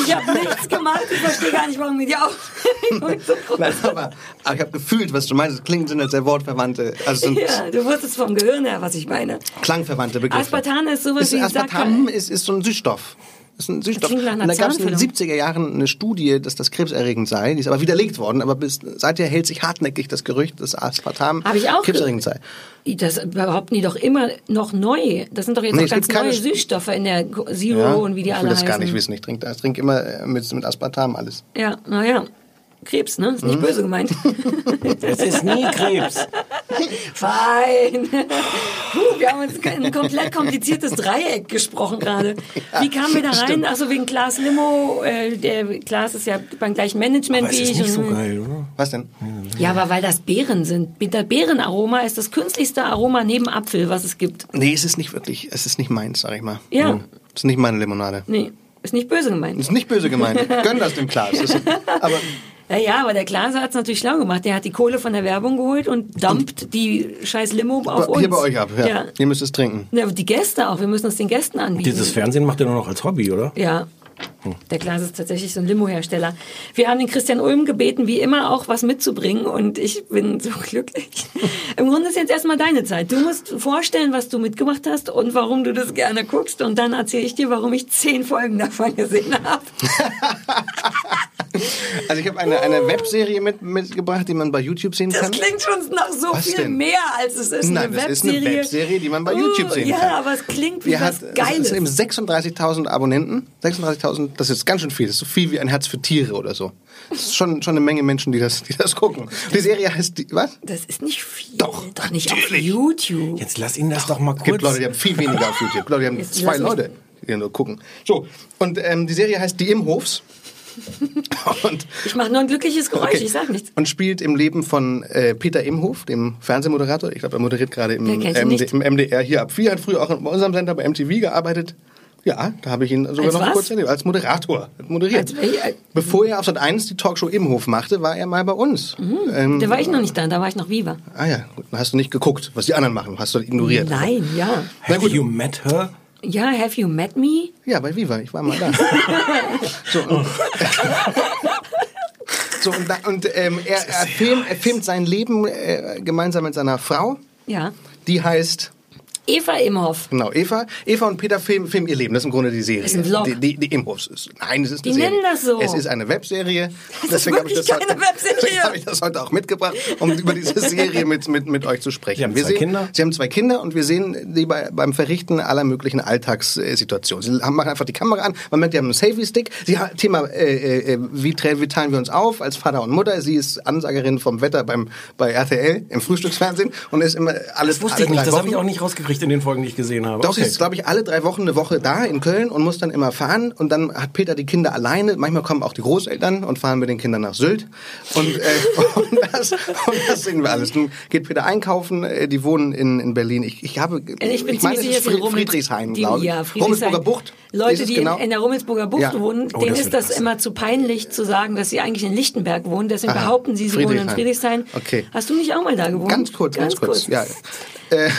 Ich habe nichts gemacht. Ich verstehe gar nicht, warum mir die Aufregung so groß Nein, aber, aber ich habe gefühlt, was du meinst. Es klingt sind als sehr wortverwandte, also Ja, du wusstest vom Gehirn her, was ich meine. Klangverwandte Begriffe. Aspartam ist sowas ist wie Aspartam ist, ist so ein Süßstoff. Ist ein Süßstoff. Und da gab es in den Zahnfüllung. 70er Jahren eine Studie, dass das krebserregend sei. Die ist aber widerlegt worden. Aber bis seither hält sich hartnäckig das Gerücht, dass Aspartam ich krebserregend sei. Das behaupten die doch immer noch neu. Das sind doch jetzt Nee, ganz neue St- Süßstoffe in der Zero und wie die ich alle will das heißen. gar nicht wissen. Ich trinke ich trink immer mit, mit Aspartam alles. Ja, naja. Krebs, ne? Ist nicht Mhm. böse gemeint. Es ist nie Krebs. Fein. Puh, wir haben uns ein komplett kompliziertes Dreieck gesprochen gerade. Wie kamen wir da rein? Achso, wegen Klaas Limo. Äh, der Klaas ist ja beim gleichen Management Aber es wie ist ich. nicht so geil, oder? Was denn? Ja, aber weil das Beeren sind. Das Beerenaroma ist das künstlichste Aroma neben Apfel, was es gibt. Nee, es ist nicht wirklich, es ist nicht meins, sag ich mal. Ja. Es ist nicht meine Limonade. Nee, ist nicht böse gemeint. Ist nicht böse gemeint. Gönn das dem Klaas. Ist, aber Ja, ja, aber der Klaas hat es natürlich schlau gemacht. Der hat die Kohle von der Werbung geholt und dumpt die scheiß Limo auf uns. hier bei euch ab. Ja. Ja. Ihr müsst es trinken. Ja, die Gäste auch. Wir müssen es den Gästen anbieten. Dieses Fernsehen macht er nur noch als Hobby, oder? Ja. Der Klaas ist tatsächlich so ein Limo-Hersteller. Wir haben den Christian Ulm gebeten, wie immer auch was mitzubringen und ich bin so glücklich. Im Grunde ist jetzt erstmal deine Zeit. Du musst vorstellen, was du mitgemacht hast und warum du das gerne guckst und dann erzähle ich dir, warum ich zehn Folgen davon gesehen habe. Also ich habe eine, eine Webserie mit, mitgebracht, die man bei YouTube sehen Das kann. klingt schon nach so Was viel denn? mehr, als es ist. Nein, eine das ist Webserie. eine Webserie, die man bei YouTube Uh, sehen ja, kann. aber es klingt wie Die hat, was es Geiles. sind eben 36.000 Abonnenten. 36.000, das ist ganz schön viel. Das ist so viel wie ein Herz für Tiere oder so. Das ist schon, schon eine Menge Menschen, die das, die das gucken. Die Serie heißt, die, was? Das ist nicht viel. Doch, Doch nicht auf YouTube. Jetzt lass ihn das doch mal Es gibt kurz. Leute, die haben viel weniger auf YouTube. Glaube, die haben Jetzt zwei Leute, die nur gucken. So, und ähm, die Serie heißt Die Imhofs. und, Ich mache nur ein glückliches Geräusch, Okay. ich sag nichts. und spielt im Leben von äh, Peter Imhof, dem Fernsehmoderator. Ich glaube, er moderiert gerade im, MD, im MDR hier ab 4, hat früher auch bei unserem Sender bei MTV gearbeitet. Ja, da habe ich ihn sogar Als noch was? kurz erlebt. Als Moderator. Moderiert. Als wel- Bevor er auf Sat 1 die Talkshow Imhof machte, war er mal bei uns. Ähm, Da war ich noch nicht da, da war ich noch Viva. ah ja, gut. Dann hast du nicht geguckt, was die anderen machen. Hast du ignoriert. Nein, ja. Have you met her? Ja, have you met me? Ja, bei Viva, ich war mal da. so, und, so, und, und ähm, er, er, filmt, er filmt sein Leben äh, gemeinsam mit seiner Frau. Ja. Die heißt, Eva Imhoff. genau, Eva. Eva und Peter filmen, filmen ihr Leben. Das ist im Grunde die Serie. Das ist ein Vlog. Die, die, die. Ist- Nein, es ist Die eine Serie. nennen das so. Es ist eine Webserie. Das ist wirklich keine Webserie. Deswegen habe ich das heute auch mitgebracht, um über diese Serie mit, mit, mit euch zu sprechen. Sie haben wir zwei sehen, Kinder? Sie haben zwei Kinder und wir sehen die bei, beim Verrichten aller möglichen Alltagssituationen. Sie haben, machen einfach die Kamera an. Man merkt, die haben einen. Sie haben Thema, äh, äh, wie, trä- wie teilen wir uns auf als Vater und Mutter. Sie ist Ansagerin vom Wetter beim, bei RTL im Frühstücksfernsehen und ist immer alles Das wusste alle ich nicht. Das habe ich auch nicht rausgekriegt in den Folgen, die ich gesehen habe. doch, okay. sie ist, glaube ich, alle drei Wochen eine Woche da in Köln und muss dann immer fahren. Und dann hat Peter die Kinder alleine. Manchmal kommen auch die Großeltern und fahren mit den Kindern nach Sylt. Und, äh, und, das, und das sehen wir alles. Dann geht Peter einkaufen. Äh, die wohnen in, in Berlin. Ich, ich habe, Ich bin meine, ziemlich es ist Fried- Friedrichshain, die- glaube ich. Ja, Friedrichshain. Rummelsburger Bucht. Leute, die genau? in, in der Rummelsburger Bucht Ja. wohnen, Oh, denen das ist das krass. immer zu peinlich zu sagen, dass sie eigentlich in Lichtenberg wohnen. Deswegen Aha. behaupten sie, sie wohnen in Friedrichshain. Okay. Hast du nicht auch mal da gewohnt? Ganz kurz, ganz, kurz. Ja. Äh,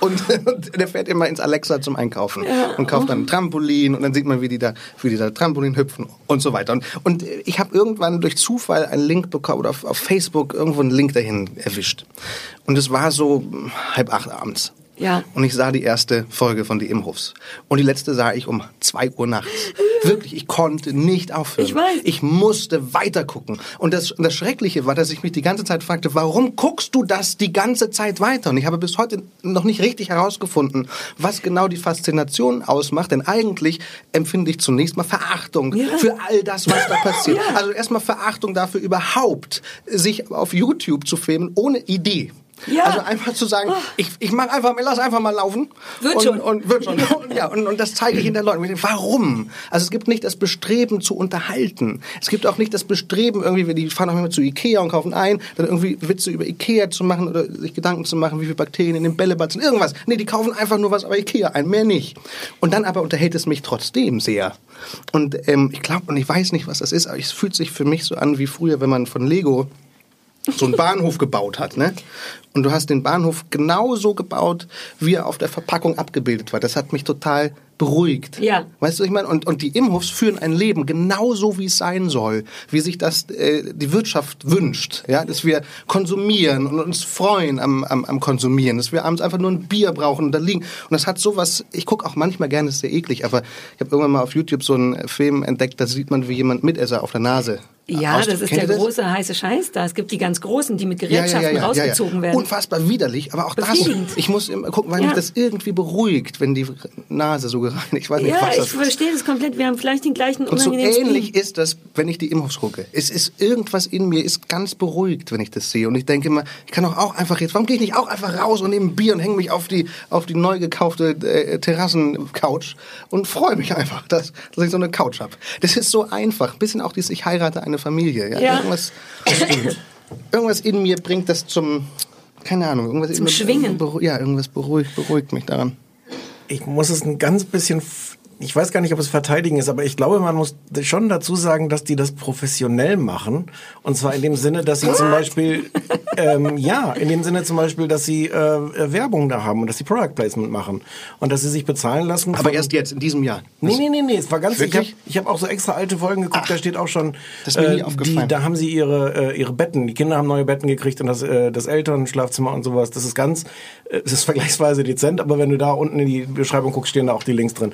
und, und der fährt immer ins Alexa zum Einkaufen und kauft dann ein Trampolin und dann sieht man, wie die da, wie die da Trampolin hüpfen und so weiter. Und, und ich habe irgendwann durch Zufall einen Link bekommen oder auf, auf Facebook irgendwo einen Link dahin erwischt. Und es war so halb acht abends. Ja. Und ich sah die erste Folge von Die Imhofs. Und die letzte sah ich um zwei Uhr nachts. Wirklich, ich konnte nicht aufhören. Ich weiß. Ich musste weiter gucken. Und das, das Schreckliche war, dass ich mich die ganze Zeit fragte, warum guckst du das die ganze Zeit weiter? Und ich habe bis heute noch nicht richtig herausgefunden, was genau die Faszination ausmacht. Denn eigentlich empfinde ich zunächst mal Verachtung Ja. für all das, was da passiert. Ja. Also erstmal Verachtung dafür überhaupt, sich auf YouTube zu filmen ohne Idee. Ja. Also einfach zu sagen, ich, ich mach einfach, lass einfach mal laufen. Wird und, schon. Und wird schon. Und, ja, und, und das zeige ich in der Leuten. Warum? Also es gibt nicht das Bestreben zu unterhalten. Es gibt auch nicht das Bestreben, irgendwie, wir die fahren auch immer zu Ikea und kaufen ein, dann irgendwie Witze über Ikea zu machen oder sich Gedanken zu machen, wie viele Bakterien in dem Bällebad sind, irgendwas. Nee, die kaufen einfach nur was über Ikea ein, mehr nicht. Und dann aber unterhält es mich trotzdem sehr. Und ähm, ich glaube, und ich weiß nicht, was das ist, aber es fühlt sich für mich so an wie früher, wenn man von Lego so einen Bahnhof gebaut hat, ne? Und du hast den Bahnhof genauso gebaut, wie er auf der Verpackung abgebildet war. Das hat mich total beruhigt. Ja. Weißt du, was ich meine? Und, und die Imhofs führen ein Leben genauso, wie es sein soll, wie sich das äh, die Wirtschaft wünscht. Ja, dass wir konsumieren und uns freuen am, am, am Konsumieren, dass wir abends einfach nur ein Bier brauchen und da liegen. Und das hat sowas, ich gucke auch manchmal gerne, ist sehr eklig, aber ich habe irgendwann mal auf YouTube so einen Film entdeckt, da sieht man, wie jemand Mitesser auf der Nase Ja, aus- das ist der das? große heiße Scheiß da. Es gibt die ganz großen, die mit Gerätschaften rausgezogen werden. Unfassbar widerlich, aber auch das, ich muss immer gucken, weil Ja. mich das irgendwie beruhigt, wenn die Nase so gereinigt, ich weiß nicht, Ja, was ich das verstehe das komplett. Wir haben vielleicht den gleichen und so ähnlich Spleen. ist das, wenn ich die Imhofs gucke. Es ist irgendwas in mir, ist ganz beruhigt, wenn ich das sehe. Und ich denke immer, ich kann doch auch einfach jetzt, warum gehe ich nicht auch einfach raus und nehme ein Bier und hänge mich auf die, auf die neu gekaufte äh, Terrassencouch und freue mich einfach, dass, dass ich so eine Couch habe. Das ist so einfach. Ein bisschen auch dieses, ich heirate eine Familie. Ja? Ja. Irgendwas, irgendwas in mir bringt das zum, keine Ahnung, irgendwas Zum Schwingen. Ja, irgendwas beruhigt, beruhigt mich daran. ich muss es ein ganz bisschen, ich weiß gar nicht, ob es verteidigen ist, aber ich glaube, man muss schon dazu sagen, dass die das professionell machen. Und zwar in dem Sinne, dass sie zum Beispiel, ähm, ja, in dem Sinne zum Beispiel, dass sie äh, Werbung da haben und dass sie Product Placement machen und dass sie sich bezahlen lassen. Aber erst jetzt, in diesem Jahr. Nee, nee, nee, nee, es war ganz, ich habe Wirklich? ich hab auch so extra alte Folgen geguckt, da steht auch schon, äh, das ist mir nie aufgefallen. die, da haben sie ihre, äh, ihre Betten, die Kinder haben neue Betten gekriegt und das, äh, das Elternschlafzimmer und sowas, das ist ganz, äh, es ist vergleichsweise dezent, aber wenn du da unten in die Beschreibung guckst, stehen da auch die Links drin.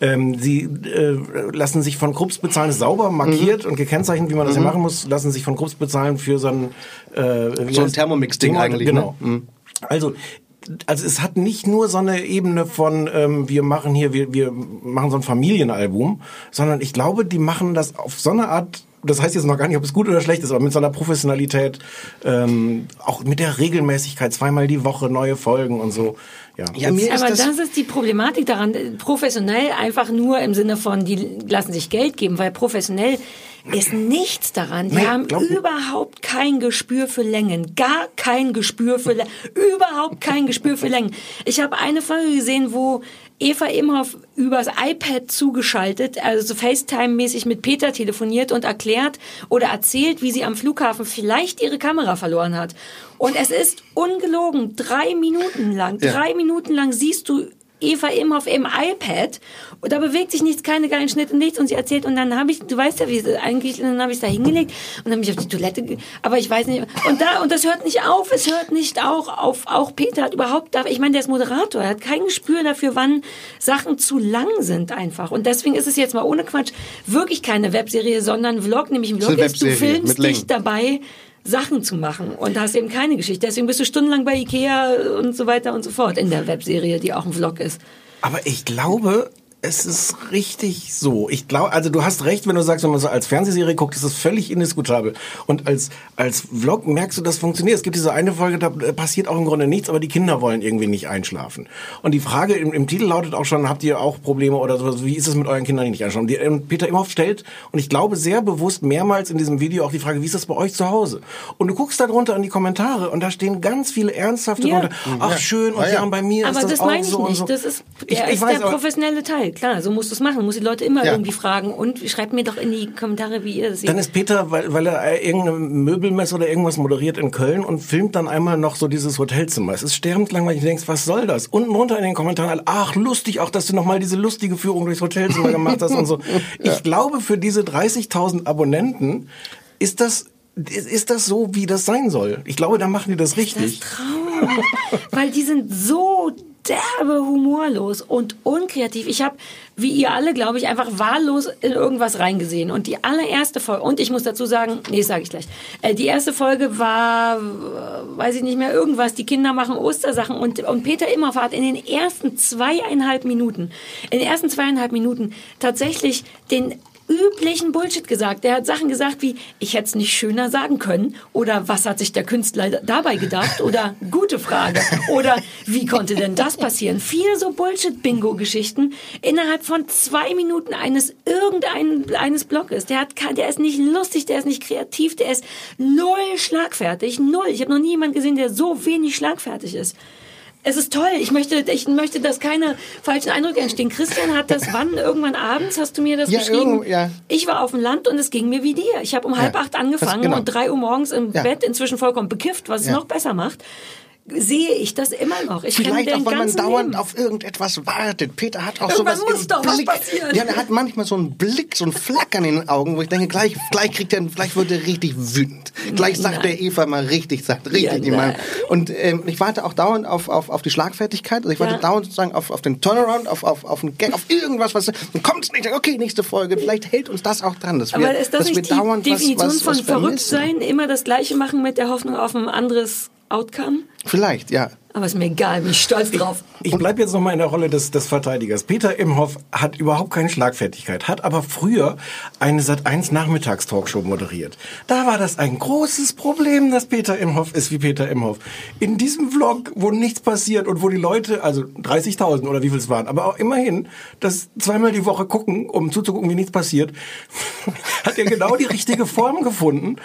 Ähm, sie äh, lassen sich von Krups bezahlen, sauber markiert Mhm. und gekennzeichnet, wie man das ja machen muss, lassen sich von Krups bezahlen für so ein, äh, So ein Thermomix-Ding Thermo- eigentlich, Genau. ne? Mhm. Also, also es hat nicht nur so eine Ebene von ähm, wir machen hier wir wir machen so ein Familienalbum, sondern ich glaube, die machen das auf so eine Art das heißt jetzt noch gar nicht, ob es gut oder schlecht ist, aber mit so einer Professionalität, ähm, auch mit der Regelmäßigkeit, zweimal die Woche neue Folgen und so. Ja, Ja, mir ist Aber das, das, ist die Problematik daran. Professionell einfach nur im Sinne von, die lassen sich Geld geben, weil professionell ist nichts daran. Die Nee, haben überhaupt kein Gespür für Längen. Gar kein Gespür für Längen. überhaupt kein Gespür für Längen. Ich habe eine Folge gesehen, wo Eva Imhoff übers iPad zugeschaltet, also so FaceTime-mäßig mit Peter telefoniert und erklärt oder erzählt, wie sie am Flughafen vielleicht ihre Kamera verloren hat. Und es ist ungelogen, drei Minuten lang, Ja. drei Minuten lang siehst du Eva Imhoff im iPad und da bewegt sich nichts, keine geilen Schnitte, nichts und sie erzählt und dann habe ich, du weißt ja, wie es eigentlich, und dann habe ich es da hingelegt und dann habe ich auf die Toilette, aber ich weiß nicht, und da, und das hört nicht auf, es hört nicht auch auf, auch Peter hat überhaupt, ich meine, der ist Moderator, er hat kein Gespür dafür, wann Sachen zu lang sind einfach und deswegen ist es jetzt mal ohne Quatsch wirklich keine Webserie, sondern Vlog, nämlich ein ist Vlog eine ist, du filmst dich dabei, Sachen zu machen und hast eben keine Geschichte. Deswegen bist du stundenlang bei Ikea und so weiter und so fort in der Webserie, die auch ein Vlog ist. Aber ich glaube, es ist richtig so. Ich glaube, also du hast recht, wenn du sagst, wenn man so als Fernsehserie guckt, ist das völlig indiskutabel. Und als, als Vlog merkst du, das funktioniert. Es gibt diese eine Folge, da passiert auch im Grunde nichts, aber die Kinder wollen irgendwie nicht einschlafen. Und die Frage im, im Titel lautet auch schon, habt ihr auch Probleme oder so, wie ist es mit euren Kindern, die nicht einschlafen? Die, ähm, Peter Imhoff stellt, und ich glaube sehr bewusst mehrmals in diesem Video auch die Frage, wie ist das bei euch zu Hause? Und du guckst da drunter in die Kommentare und da stehen ganz viele ernsthafte Ja. drunter, ach schön, und Ja, ja, und bei mir Aber ist das, das auch meine ich so und nicht. so. Das ist, Ich- der, ich ist weiß, der aber- professionelle Teil. Total, klar, so musst du es machen. Du musst die Leute immer Ja. irgendwie fragen und schreibt mir doch in die Kommentare, wie ihr das seht. Dann ist Peter, weil, weil er irgendeine Möbelmesse oder irgendwas moderiert in Köln und filmt dann einmal noch so dieses Hotelzimmer. Es ist sterbenslangweilig. Du denkst, was soll das? Unten runter in den Kommentaren, ach, lustig, auch, dass du nochmal diese lustige Führung durchs Hotelzimmer gemacht hast und so. Ich glaube, für diese 30.000 Abonnenten ist das, ist, ist das so, wie das sein soll. Ich glaube, da machen die das richtig. Traum. Weil die sind so derbe humorlos und unkreativ. Ich habe, wie ihr alle, glaube ich, einfach wahllos in irgendwas reingesehen. Und die allererste Folge, und ich muss dazu sagen, nee, sage ich gleich, äh, die erste Folge war, weiß ich nicht mehr, irgendwas, die Kinder machen Ostersachen und, und Peter Imhoff hat in den ersten zweieinhalb Minuten, in den ersten zweieinhalb Minuten tatsächlich den üblichen Bullshit gesagt. Der hat Sachen gesagt wie, ich hätte es nicht schöner sagen können oder was hat sich der Künstler dabei gedacht oder gute Frage oder wie konnte denn das passieren? Vier so Bullshit-Bingo-Geschichten innerhalb von zwei Minuten eines irgendeines eines Blogs. Der, der ist nicht lustig, der ist nicht kreativ, der ist null schlagfertig, null. Ich habe noch nie jemanden gesehen, der so wenig schlagfertig ist. Es ist toll. Ich möchte, ich möchte, dass keine falschen Eindrücke entstehen. Christian hat das wann? Irgendwann abends hast du mir das Ja, geschrieben. ja. Ich war auf dem Land und es ging mir wie dir. Ich habe um halb Ja, acht angefangen das- genau. und drei Uhr morgens im Ja. Bett, inzwischen vollkommen bekifft, was es noch besser macht. Sehe ich das immer noch. Ich Vielleicht auch, weil man dauernd Leben. auf irgendetwas wartet. Peter hat auch Irgendwann sowas muss doch was Blick. passieren. Ja, er hat manchmal so einen Blick, so ein Flackern in den Augen, wo ich denke, gleich, gleich kriegt er, gleich wird er richtig wütend. Gleich sagt Nein. der Eva mal richtig, sagt richtig Ja, die mal. nein. Und ähm, ich warte auch dauernd auf, auf, auf die Schlagfertigkeit. Also ich warte Ja. dauernd sozusagen auf, auf den Turnaround, auf, auf, auf einen Gag, auf irgendwas, was dann kommt es nicht. Okay, nächste Folge. Vielleicht hält uns das auch dran, dass wir, Aber ist das dass wir nicht die dauernd Definition was, was, von was verrückt vermissen. sein? Immer das Gleiche machen mit der Hoffnung auf ein anderes Outcome? Vielleicht, ja. Aber ist mir egal, bin ich stolz drauf. Ich bleibe jetzt noch mal in der Rolle des, des Verteidigers. Peter Imhoff hat überhaupt keine Schlagfertigkeit, hat aber früher eine Sat1 Nachmittagstalkshow moderiert. Da war das ein großes Problem, dass Peter Imhoff ist wie Peter Imhoff. In diesem Vlog, wo nichts passiert und wo die Leute, also 30.000 oder wie viel es waren, aber auch immerhin, das zweimal die Woche gucken, um zuzugucken, wie nichts passiert, hat er genau die richtige Form gefunden,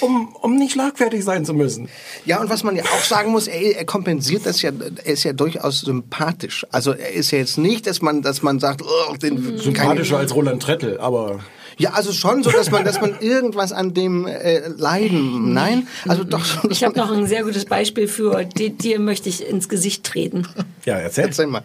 um, um nicht schlagfertig sein zu müssen. Ja, und was man ja auch sagen muss, er, er kompensiert das ja, er ist ja durchaus sympathisch. Also er ist ja jetzt nicht, dass man, dass man sagt, oh, den Sympathischer als Roland Trettel, aber... Ja, also schon so, dass man, dass man irgendwas an dem äh, leiden. Nein, also doch schon. Ich habe noch ein sehr gutes Beispiel für di- dir möchte ich ins Gesicht treten. Ja, erzähl. Erzähl mal.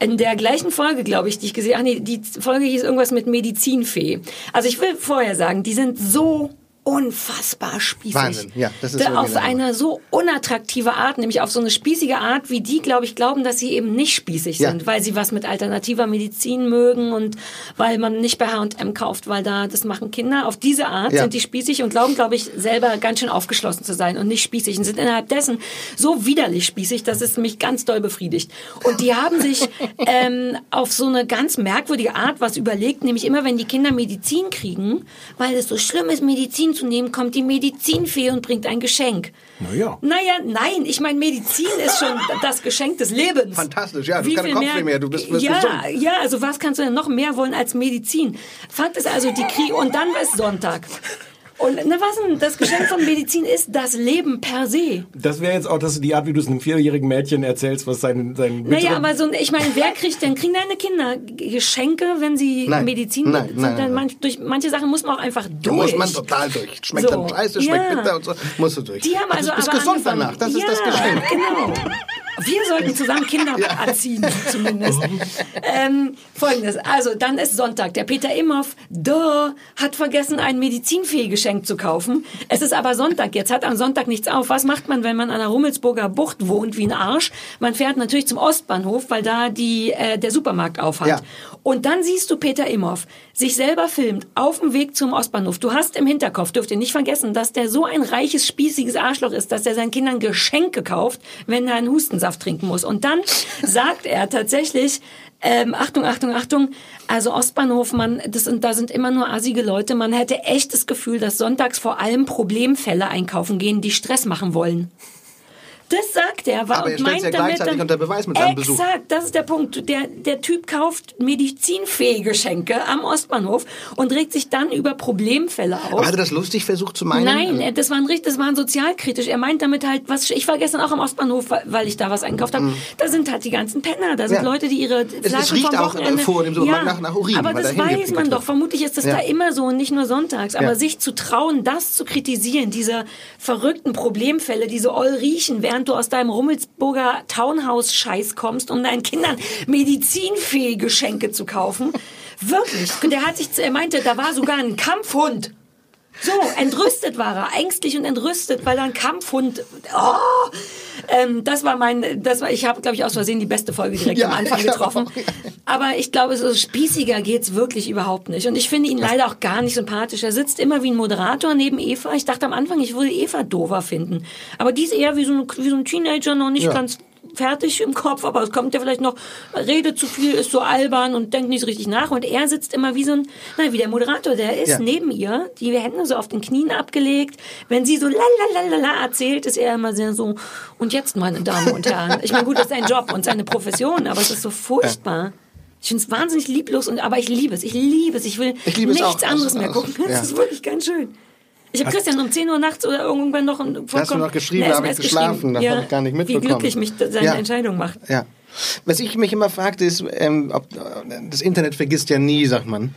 In der gleichen Folge, glaube ich, die ich gesehen habe, nee, die Folge hieß irgendwas mit Medizinfee. Also ich will vorher sagen, die sind so unfassbar spießig. Wahnsinn, ja, das ist auf eine so unattraktive Art, nämlich auf so eine spießige Art, wie die, glaube ich, glauben, dass sie eben nicht spießig Ja. sind, weil sie was mit alternativer Medizin mögen und weil man nicht bei H&M kauft, weil da das machen Kinder. Auf diese Art Ja. sind die spießig und glauben, glaube ich, selber ganz schön aufgeschlossen zu sein und nicht spießig und sind innerhalb dessen so widerlich spießig, dass es mich ganz doll befriedigt. Und die haben sich ähm, auf so eine ganz merkwürdige Art was überlegt, nämlich immer, wenn die Kinder Medizin kriegen, weil es so schlimm ist, Medizin zu nehmen, kommt die Medizinfee und bringt ein Geschenk. Naja. Naja, nein, ich meine, Medizin ist schon das Geschenk des Lebens. Fantastisch, ja, du Wie keine viel Kopfweh mehr, du bist- bist ja, gesund. ja, also was kannst du denn noch mehr wollen als Medizin? Fakt ist also, die Krieg und dann ist Sonntag. Und na was denn, das Geschenk von Medizin ist das Leben per se. Das wäre jetzt auch das, die Art, wie du es einem vierjährigen Mädchen erzählst, was sein, sein Naja, aber so, ich meine, wer kriegt denn, kriegen deine Kinder Geschenke, wenn sie Nein, Medizin nein, sind? nein, dann nein. manch, durch manche Sachen muss man auch einfach Da durch. muss man total durch. Schmeckt So, dann scheiße, schmeckt ja. bitter und so. Musst du durch. Die haben also du bist aber gesund angefangen. danach, das ja, ist das Geschenk. genau. Wir sollten zusammen Kinder erziehen, zumindest. ähm, Folgendes, also dann ist Sonntag. Der Peter Imhoff, duh, hat vergessen, ein Medizinfee-Geschenk zu kaufen. Es ist aber Sonntag, jetzt hat am Sonntag nichts auf. Was macht man, wenn man an der Rummelsburger Bucht wohnt, wie ein Arsch? Man fährt natürlich zum Ostbahnhof, weil da die, äh, der Supermarkt aufhat. Ja. Und dann siehst du Peter Imhoff sich selber filmt auf dem Weg zum Ostbahnhof. Du hast im Hinterkopf, dürft ihr nicht vergessen, dass der so ein reiches, spießiges Arschloch ist, dass er seinen Kindern Geschenke kauft, wenn er einen Hustensaft trinken muss. Und dann sagt er tatsächlich, ähm, Achtung, Achtung, Achtung, also Ostbahnhof, man, das sind, da sind immer nur assige Leute. Man hätte echt das Gefühl, dass sonntags vor allem Problemfälle einkaufen gehen, die Stress machen wollen. Das sagt er, Aber er und stellt meint ja damit gleichzeitig dann, unter Beweis mit seinem Besuch. Exakt, das ist der Punkt. Der, der Typ kauft medizinfähige Schenke am Ostbahnhof und regt sich dann über Problemfälle auf. Aber hat er das lustig versucht zu meinen? Nein, das war ein richtig, das war ein sozialkritisch. Er meint damit halt, was ich war gestern auch am Ostbahnhof, weil- ich da was eingekauft habe. Da sind halt die ganzen Penner, da sind Mhm. Ja. Leute, die ihre es Flaschen riecht auch, äh, Wochenende. vor dem Supermarkt nach- nach Urin, aber das da weiß man doch. Vermutlich ist das Ja. da immer so und nicht nur sonntags. Aber Ja. sich zu trauen, das zu kritisieren, diese verrückten Problemfälle, die so all riechen, während du aus deinem Rummelsburger Townhouse-Scheiß kommst, um deinen Kindern medizinfähige Geschenke zu kaufen. Wirklich. Der hat sich, er meinte, da war sogar ein Kampfhund. So, entrüstet war er, ängstlich und entrüstet, weil da ein Kampfhund. Oh, ähm, das war mein, das war, ich habe, glaube ich, aus Versehen die beste Folge direkt Ja, am Anfang ich glaub getroffen. Aber ich glaube, so spießiger geht's wirklich überhaupt nicht. Und ich finde ihn leider auch gar nicht sympathisch. Er sitzt immer wie ein Moderator neben Eva. Ich dachte am Anfang, ich würde Eva doofer finden. Aber die ist eher wie so ein, wie so ein Teenager, noch nicht Ja. ganz fertig im Kopf, aber es kommt ja vielleicht noch, redet zu viel, ist so albern und denkt nicht so richtig nach. Und er sitzt immer wie so ein, na, wie der Moderator, der ist Ja. neben ihr, die Hände so auf den Knien abgelegt. Wenn sie so lalalala erzählt, ist er immer sehr so, und jetzt, meine Damen und Herren. Ich meine, gut, das ist sein Job und seine Profession, aber es ist so furchtbar. Ich finde es wahnsinnig lieblos, und, aber ich liebe es. Ich liebe es. Ich will Ich nichts anderes mehr gucken. ja. Das ist wirklich ganz schön. Ich habe Christian um 10 Uhr nachts oder irgendwann noch ein hast du noch geschrieben, da hab ich geschlafen, das hab ich gar nicht Wie mitbekommen. glücklich mich seine Ja. Entscheidung macht. Ja. Was ich mich immer fragte, ist, ähm, ob, das Internet vergisst ja nie, sagt man.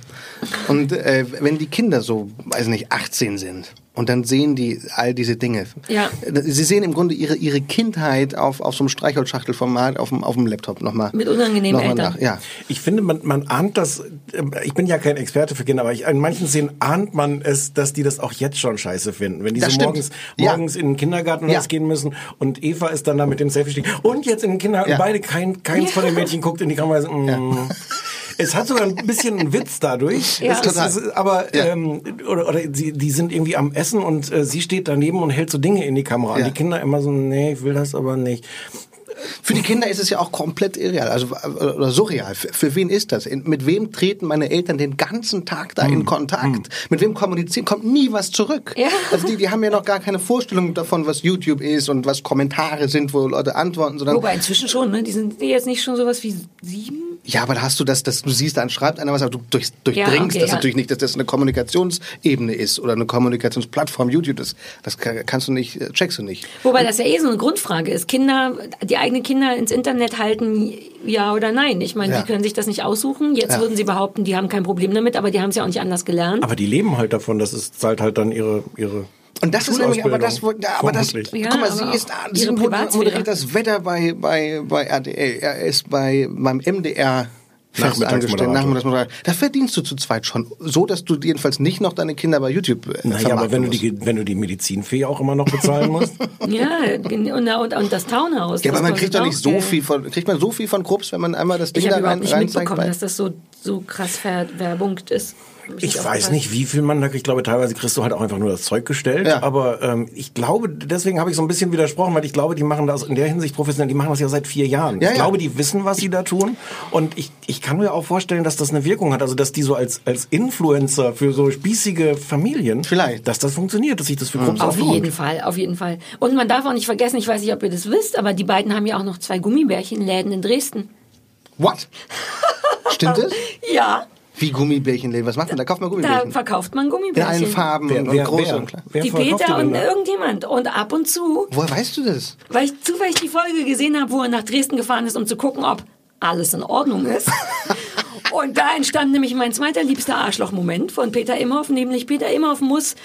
Und äh, wenn die Kinder so, weiß nicht, 18 sind und dann sehen die all diese Dinge. Ja. Sie sehen im Grunde ihre, ihre Kindheit auf, auf so einem Streichholzschachtelformat auf dem, auf dem Laptop nochmal. Mit unangenehmen nochmal Eltern. nach. Ja. Ich finde, man, man ahnt das, ähm, ich bin ja kein Experte für Kinder, aber ich, in manchen Szenen ahnt man es, dass die das auch jetzt schon scheiße finden. Wenn die Das so stimmt. morgens, Ja. morgens in den Kindergarten Ja. gehen müssen und Eva ist dann da mit dem Selfie-Stick und jetzt in den Kindergarten, Ja. beide, kein, keins von den Mädchen guckt in die Kamera. So, mm. Es hat sogar ein bisschen einen Witz dadurch. Ja. Es es ist, aber Ja. ähm, oder, oder sie, die sind irgendwie am Essen und äh, sie steht daneben und hält so Dinge in die Kamera. Ja. Und die Kinder immer so, nee, ich will das aber nicht. Für die Kinder ist es ja auch komplett irreal, also oder surreal. Für, für wen ist das? In, mit wem treten meine Eltern den ganzen Tag da Hm. in Kontakt? Mit wem kommunizieren? Kommt nie was zurück. Ja. Also die, die haben ja noch gar keine Vorstellung davon, was YouTube ist und was Kommentare sind, wo Leute antworten, sondern Wobei inzwischen schon, ne? Die sind jetzt nicht schon sowas wie sieben? Ja, aber da hast du das, das du siehst, dann schreibt einer was, aber du durch, durchdringst Ja, okay, das ja. natürlich nicht, dass das eine Kommunikationsebene ist oder eine Kommunikationsplattform YouTube. Das, das ka- kannst du nicht, äh, checkst du nicht. Wobei das ja eh so eine Grundfrage ist. Kinder, die eigenen Kinder ins Internet halten, ja oder nein. Ich meine, Ja. die können sich das nicht aussuchen. Jetzt Ja. würden sie behaupten, die haben kein Problem damit, aber die haben es ja auch nicht anders gelernt. Aber die leben halt davon, das ist, zahlt halt dann ihre, ihre Und das ist nämlich aber das, wo, ja, aber das. Ja, guck mal, sie ist, sie moderiert das Wetter bei, bei, bei RTL, er ist bei, beim MDR fest angestellt, Nachmittagsmoderator. Da verdienst du zu zweit schon, so dass du jedenfalls nicht noch deine Kinder bei YouTube äh, Naja, aber wenn du, musst. die, wenn du die Medizinfee auch immer noch bezahlen musst. ja, und, und, und das Townhouse. Ja, aber man kriegt doch nicht so viel von, kriegt man so viel von Krups, wenn man einmal das Ding Ich da habe rein, überhaupt nicht reinzeigt? mitbekommen, Bei, dass das so, so krass verwerbunkt ist. Ich weiß nicht, wie viel man da kriegt. Ich glaube, teilweise kriegst du halt auch einfach nur das Zeug gestellt. Ja. Aber ähm, ich glaube, deswegen habe ich so ein bisschen widersprochen, weil ich glaube, die machen das in der Hinsicht professionell. Die machen das ja seit vier Jahren. Ja, ich ja. glaube, die wissen, was sie da tun. Und ich, ich kann mir auch vorstellen, dass das eine Wirkung hat. Also, dass die so als, als Influencer für so spießige Familien, Vielleicht. dass das funktioniert, dass sich das für Gruppen Auf auch jeden lohnt. Fall, auf jeden Fall. Und man darf auch nicht vergessen, ich weiß nicht, ob ihr das wisst, aber die beiden haben ja auch noch zwei Gummibärchenläden in Dresden. What? Stimmt das? Ja, Wie Gummibärchenläden? Was macht man? Da kauft man da Gummibärchen. verkauft man In Gummibärchen. allen Farben Wer, und wer, groß wer, und klein. wer Die Peter und da? irgendjemand. Und ab und zu, Woher weißt du das? weil ich zufällig die Folge gesehen habe, wo er nach Dresden gefahren ist, um zu gucken, ob alles in Ordnung ist. Und da entstand nämlich mein zweiter liebster Arschloch-Moment von Peter Imhoff, nämlich Peter Imhoff muss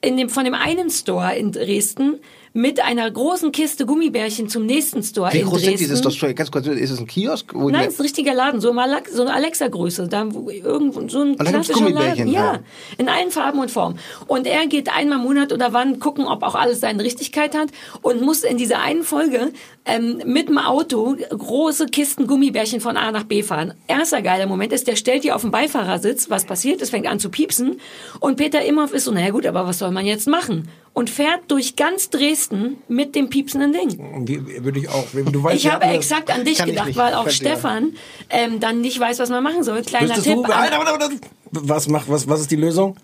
in dem, von dem einen Store in Dresden mit einer großen Kiste Gummibärchen zum nächsten Store Wie in groß Dresden. sind diese Store? Ganz kurz, ist es ein Kiosk? Nein, es ist ein richtiger Laden, so, eine Alexa-Größe. Da wo irgendwo so ein klassischer Laden. Ja, ja. in allen Farben und Formen. Und er geht einmal im Monat oder wann gucken, ob auch alles seine Richtigkeit hat und muss in dieser einen Folge ähm, mit dem Auto große Kisten Gummibärchen von A nach B fahren. Erster geiler Moment ist, der stellt die auf den Beifahrersitz, was passiert ist, fängt an zu piepsen und Peter Imhoff ist so, naja gut, aber was soll man jetzt machen? Und fährt durch ganz Dresden mit dem piepsenden Ding. Die würde ich auch. Du weißt, Ich habe hatten exakt an dich gedacht, weil auch. Stefan ähm, dann nicht weiß, was man machen soll. Kleiner Tipp. du, an- was macht, was, was ist die Lösung?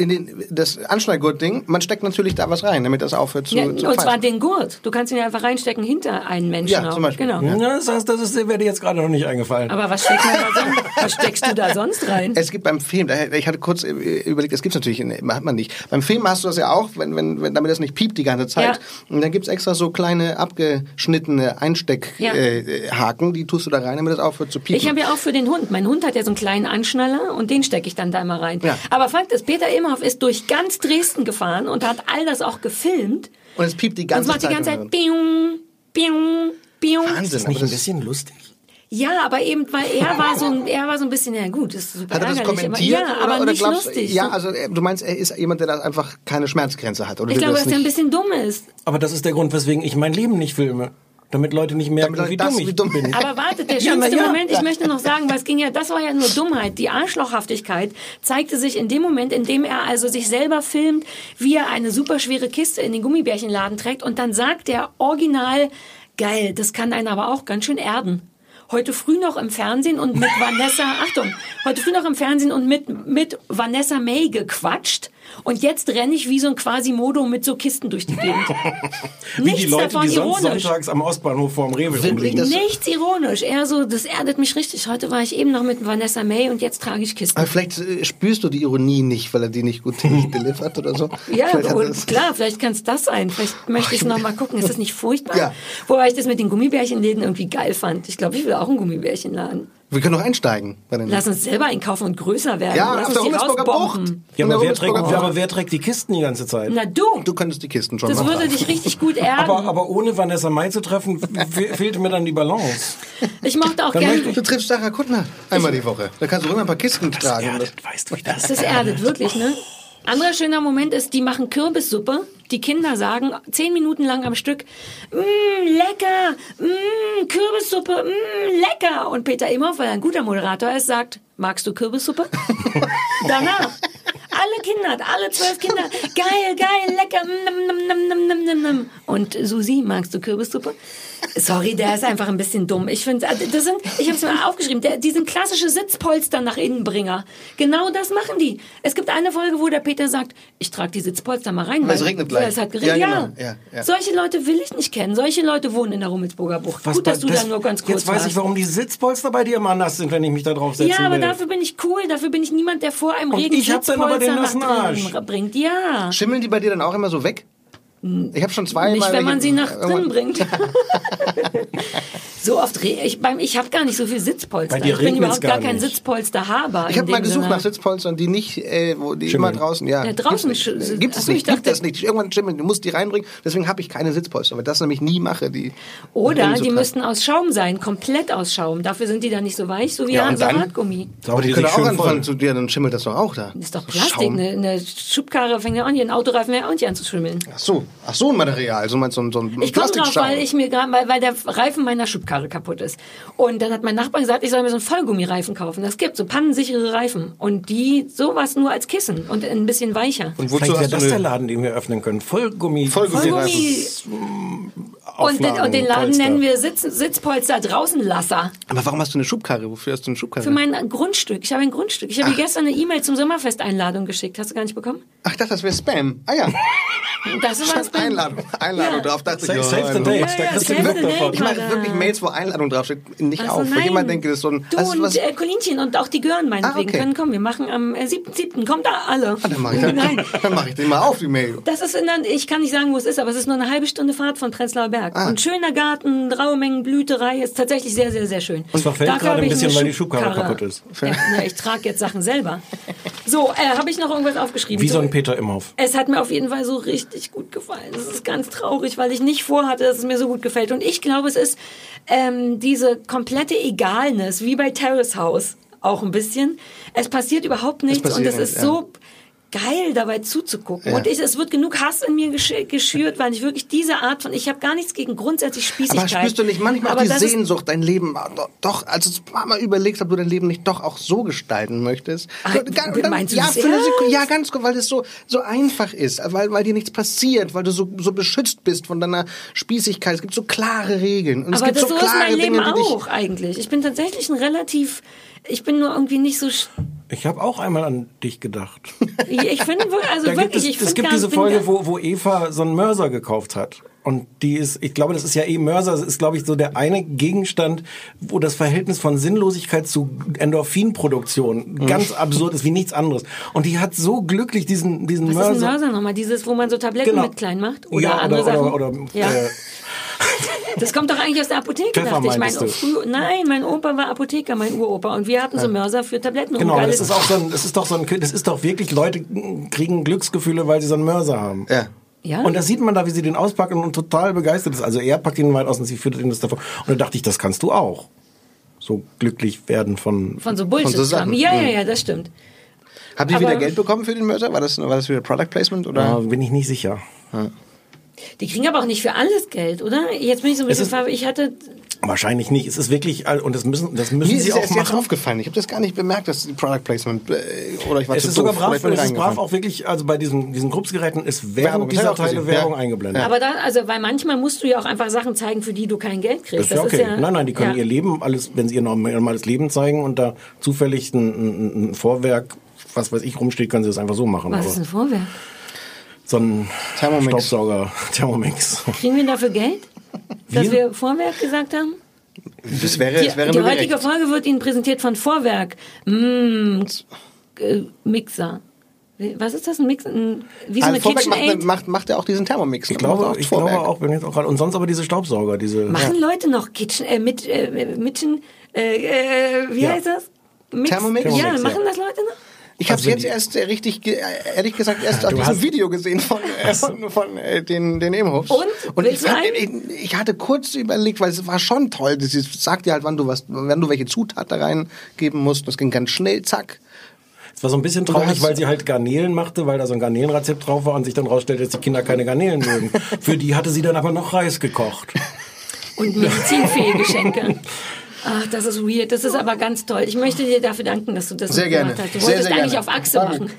In den, das Anschnallgurt-Ding, man steckt natürlich da was rein, damit das aufhört zu, Ja, zu und zwar pfeifen. den Gurt. Du kannst ihn ja einfach reinstecken hinter einen Menschen. Ja, auch. zum Beispiel. Genau. Ja, das heißt, das ist, wäre dir jetzt gerade noch nicht eingefallen. Aber was, steckt man da sonst, was steckst du da sonst rein? Es gibt beim Film, ich hatte kurz überlegt, das gibt's natürlich, in- hat man nicht. Beim Film hast du das ja auch, wenn, wenn, wenn damit das nicht piept die ganze Zeit. Ja. Und dann gibt's extra so kleine abgeschnittene Einsteckhaken, Ja. äh, die tust du da rein, damit das aufhört zu piepen. Ich habe ja auch für den Hund. Mein Hund hat ja so einen kleinen Anschnaller und den stecke ich dann da immer rein. Ja. Aber Fakt ist, Peter Imhoff ist durch ganz Dresden gefahren und hat all das auch gefilmt. und es piept die Und es ganze macht die Zeit. ganze Zeit Biung, Biung, Biung. Wahnsinn. ist das nicht ein bisschen lustig? Ja, aber eben, weil er war so ein, er war so ein bisschen, ja gut, das ist super Hat er das kommentiert? aber, ja, oder, aber oder nicht glaubst, lustig. Ja, So- also äh, du meinst, er ist jemand, der da einfach keine Schmerzgrenze hat. Oder ich glaube, das dass er ein bisschen dumm ist. Aber das ist der Grund, weswegen ich mein Leben nicht filme. Damit Leute nicht merken, Damit wie dumm ich wie dumm- bin. Aber wartet, der Ja, schönste na ja. Moment, ich möchte noch sagen, was ging ja, das war ja nur Dummheit. Die Arschlochhaftigkeit zeigte sich in dem Moment, in dem er also sich selber filmt, wie er eine super schwere Kiste in den Gummibärchenladen trägt und dann sagt er original, geil, das kann einen aber auch ganz schön erden. Heute früh noch im Fernsehen und mit Vanessa, Achtung, heute früh noch im Fernsehen und mit, mit Vanessa May gequatscht. Und jetzt renne ich wie so ein Quasimodo mit so Kisten durch die Gegend. Wie Nichts die Leute, davon die sonst ironisch. sonntags am Ostbahnhof vorm Rewe rumliegen. Nichts ironisch. Eher so, das erdet mich richtig. Heute war ich eben noch mit Vanessa May und jetzt trage ich Kisten. Aber vielleicht äh, spürst du die Ironie nicht, weil er die nicht gut delivert oder so. Ja, Vielleicht klar, vielleicht kann es das sein. Vielleicht möchte ich noch mal gucken. Ist das nicht furchtbar? Ja. Wobei ich das mit den Gummibärchenläden irgendwie geil fand. Ich glaube, ich will auch einen Gummibärchenladen. Wir können noch einsteigen. Bei den Lass uns selber einkaufen und größer werden. ja, Lass auf uns der die Hummelsburger Bucht. rausbomben. Ja, aber wer, trägt, Hummelsburger aber Bucht. wer trägt die Kisten die ganze Zeit? Na du, Du könntest die Kisten schon das würde dich richtig gut erden. Aber, aber ohne Vanessa Mai zu treffen, fe- fehlte mir dann die Balance. ich mochte auch Dann gerne... Du triffst Sarah Kuttner einmal die Woche. Da kannst du immer ein paar Kisten tragen. Erdet, weißt du, wie das Das erdet wirklich, ne? Anderer schöner Moment ist, die machen Kürbissuppe. Die Kinder sagen zehn Minuten lang am Stück, mmm, lecker, mmm, Kürbissuppe, mmm, lecker. Und Peter Imhoff, weil er ein guter Moderator ist, sagt, magst du Kürbissuppe? Danach. Alle Kinder, alle zwölf Kinder, geil, geil, lecker, mm, nam, nam, nam, nam, nam. Und Susi, magst du Kürbissuppe? Sorry, der ist einfach ein bisschen dumm. Ich finde, das sind, ich habe es mir aufgeschrieben, der, die sind klassische Sitzpolster nach Innenbringer. Genau das machen die. Es gibt eine Folge, wo der Peter sagt, ich trage die Sitzpolster mal rein. Weil es regnet gleich. Es hat geregnet. Ja, Ja, genau. Ja, ja. Solche Leute will ich nicht kennen. Solche Leute wohnen in der Rummelsburger Bucht. Gut, dass du da nur ganz kurz Jetzt weiß warst. ich, warum die Sitzpolster bei dir immer nass sind, wenn ich mich da drauf setze. Ja, aber dafür bin ich cool. Dafür bin ich niemand, der vor einem Und Regen ich hab dann aber den Sitzpolster nassen Arsch. bringt. Ja. Schimmeln die bei dir dann auch immer so weg? Ich habe schon zweimal... Nicht, wenn man sie nach drinnen bringt. so oft re ich, beim, ich habe gar nicht so viel Sitzpolster. Bei dir ich bin überhaupt gar, gar kein nicht. Sitzpolsterhaber. Ich habe mal gesucht Sinne. nach Sitzpolstern, die nicht, äh, wo die Schimmeln. immer draußen, ja. Ja, draußen Gibt's. Gibt es nicht, ich gibt dachte- es nicht. Irgendwann schimmeln, du musst die reinbringen. Deswegen habe ich keine Sitzpolster, weil das nämlich nie mache. Die Oder die müssten aus Schaum sein, komplett aus Schaum. Dafür sind die dann nicht so weich, so wie Ja, dann? Hartgummi. Aber die können auch anfangen zu dir, dann schimmelt das doch auch da. Das ist doch Plastik. Eine, eine Schubkarre fängt ja an, hier ein Autoreifen fängt ja auch nicht an zu schwimmeln. Ach so, ach so ein Material, so meinst du so ein, Ich komme drauf, weil ich mir gerade, weil, weil der Reifen meiner Schubkarre kaputt ist. Und dann hat mein Nachbar gesagt, ich soll mir so einen Vollgummireifen kaufen. Das gibt so pannensichere Reifen. Und die sowas nur als Kissen und ein bisschen weicher. Und wozu Vielleicht wäre hast du das der Laden, den wir öffnen können. Vollgummi. Vollgummi. Und den, und den Laden Polster. nennen wir Sitz, Sitzpolster Draußenlasser. Aber warum hast du eine Schubkarre? Wofür hast du eine Schubkarre? Für mein Grundstück. Ich habe ein Grundstück. Ich habe dir gestern eine E-Mail zum Sommerfest-Einladung geschickt. Hast du gar nicht bekommen? Ach, ich dachte, das wäre Spam. Ah ja. Das war Spam. Einladung, Einladung Ja. drauf. Dachte Save- ich, save the date. ja, Da ja, davon. date. Ich mache wirklich Mails, wo Einladung draufsteht, nicht Ach so, auf. Weil nein. jemand denkt, das ist so ein... Du also und äh, Colinchen und auch die Gören meinetwegen Ah, okay. können kommen. Wir machen am äh, 7.7. Kommt da alle. Ah, dann mache ich, dann, mach ich den mal auf, die Mail. Das ist in der, ich kann nicht sagen, wo es ist, aber es ist nur eine halbe Stunde Fahrt von Prenzlauer Berg. Ah. Und schöner Garten, raue Mengen Blüterei, ist tatsächlich sehr, sehr, sehr schön. Es verfällt Dafür gerade ein ich bisschen, weil die Schubkarre kaputt ist. Ja, ja, ich trage jetzt Sachen selber. So, äh, habe ich noch irgendwas aufgeschrieben? Wie so ein Peter Imhoff. Es hat mir auf jeden Fall so richtig gut gefallen. Es ist ganz traurig, weil ich nicht vorhatte, dass es mir so gut gefällt. Und ich glaube, es ist ähm, diese komplette Egalness, wie bei Terrace House auch ein bisschen. Es passiert überhaupt nichts und passiert es ist ja. so geil dabei zuzugucken. Ja. Und ich, es wird genug Hass in mir gesch- geschürt, weil ich wirklich diese Art von, ich habe gar nichts gegen grundsätzlich Spießigkeit. Aber spürst du nicht manchmal auch die ist- Sehnsucht, dein Leben doch- doch, also du mal überlegst, ob du dein Leben nicht doch auch so gestalten möchtest? Ah, So, ga- dann- meinst du ja? Sekunde, ja, ganz gut, weil es so, so einfach ist, weil, weil dir nichts passiert, weil du so, so beschützt bist von deiner Spießigkeit. Es gibt so klare Regeln. Und es Aber gibt das so so ist klare mein Leben Dinge, auch eigentlich. Ich bin tatsächlich ein relativ, ich bin nur irgendwie nicht so, sch- Ich habe auch einmal an dich gedacht. Ich, finde, also da gibt wirklich, es, ich es gibt gar- diese Folge, wo, wo Eva so einen Mörser gekauft hat. Und die ist, ich glaube, das ist ja eh Mörser, das ist, glaube ich, so der eine Gegenstand, wo das Verhältnis von Sinnlosigkeit zu Endorphinproduktion Mhm. ganz absurd ist wie nichts anderes. Und die hat so glücklich diesen, diesen Was Mörser. ist ein Mörser nochmal? Dieses, wo man so Tabletten Genau. mit klein macht? Oder ja, andere oder, Sachen? oder, oder, ja. äh, Das kommt doch eigentlich aus der Apotheke, Pfeffer dachte ich. Mein, früh, nein, mein Opa war Apotheker, mein Uropa. Und wir hatten so Mörser für Tabletten. Genau, und das ist auch so ein, das ist doch so ein, das ist doch wirklich, Leute kriegen Glücksgefühle, weil sie so einen Mörser haben. Ja. Ja? Und das sieht man da, wie sie den auspacken und total begeistert ist. Also er packt ihn weit aus und sie führt ihn das davor. Und da dachte ich, das kannst du auch. So glücklich werden von... Von so Bullshit. Von so Sachen. ja, ja, Mhm. ja, das stimmt. Habt ihr wieder Geld bekommen für den Mörser? War das, war das wieder Product Placement? Oder? Da bin ich nicht sicher. Die kriegen aber auch nicht für alles Geld, oder? Jetzt bin ich so ein bisschen ist- verwirrt. Ich hatte, Wahrscheinlich nicht. Es ist wirklich, all- und das müssen, das müssen Mir ist sie es auch erst jetzt machen. aufgefallen. Ich habe das gar nicht bemerkt, dass die Product Placement äh, oder ich war Es zu ist sogar doof, brav, ich bin es ist brav auch wirklich, also bei diesen, diesen Grupsgeräten ist während Werbung, das dieser Teile Werbung ja. eingeblendet. aber da, also, weil manchmal musst du ja auch einfach Sachen zeigen, für die du kein Geld kriegst. Das ist ja okay. nein, nein, die können ja. ihr Leben, alles, wenn sie ihr normales Leben zeigen und da zufällig ein, ein, ein Vorwerk, was weiß ich, rumsteht, können sie das einfach so machen. Was Aber ist ein Vorwerk? So ein Thermomix. Staubsauger, Thermomix. Kriegen wir dafür Geld? Dass Wir? wir Vorwerk gesagt haben? Das wäre, Die, das wäre die heutige gerecht. Folge wird Ihnen präsentiert von Vorwerk. Mm, äh, Mixer. Was ist das? Ein Mixer? Ein, wie so eine Also Vorwerk macht, macht, macht er auch diesen Thermomix. Ich glaube, auch ich Vorwerk. glaube auch, bin jetzt auch gerade, und sonst aber diese Staubsauger, diese, Machen Leute noch Kitchen, äh, mit, äh, Mitchen, äh, äh, wie Ja. heißt das? Mix? Thermomix? Ja, Thermomix, machen ja. das Leute noch? Ich habe es Also jetzt erst äh, richtig, äh, ehrlich gesagt, erst auf diesem Video gesehen von, äh, von, von äh, den, den Imhofs. Und? Und ich, ich, ich hatte kurz überlegt, weil es war schon toll. Das ist- sagt dir halt, wann du was, wann du welche Zutat da reingeben musst. Das ging ganz schnell, zack. Es war so ein bisschen traurig, weil sie halt Garnelen machte, weil da so ein Garnelenrezept drauf war und sich dann rausstellte, dass die Kinder keine Garnelen mögen. Für die hatte sie dann aber noch Reis gekocht. Und medizinfähige Geschenke. Ach, das ist weird. Das ist aber ganz toll. Ich möchte dir dafür danken, dass du das Sehr gerne. gemacht hast. Du Sehr, wolltest sehr eigentlich gerne. auf Achse Danke. machen.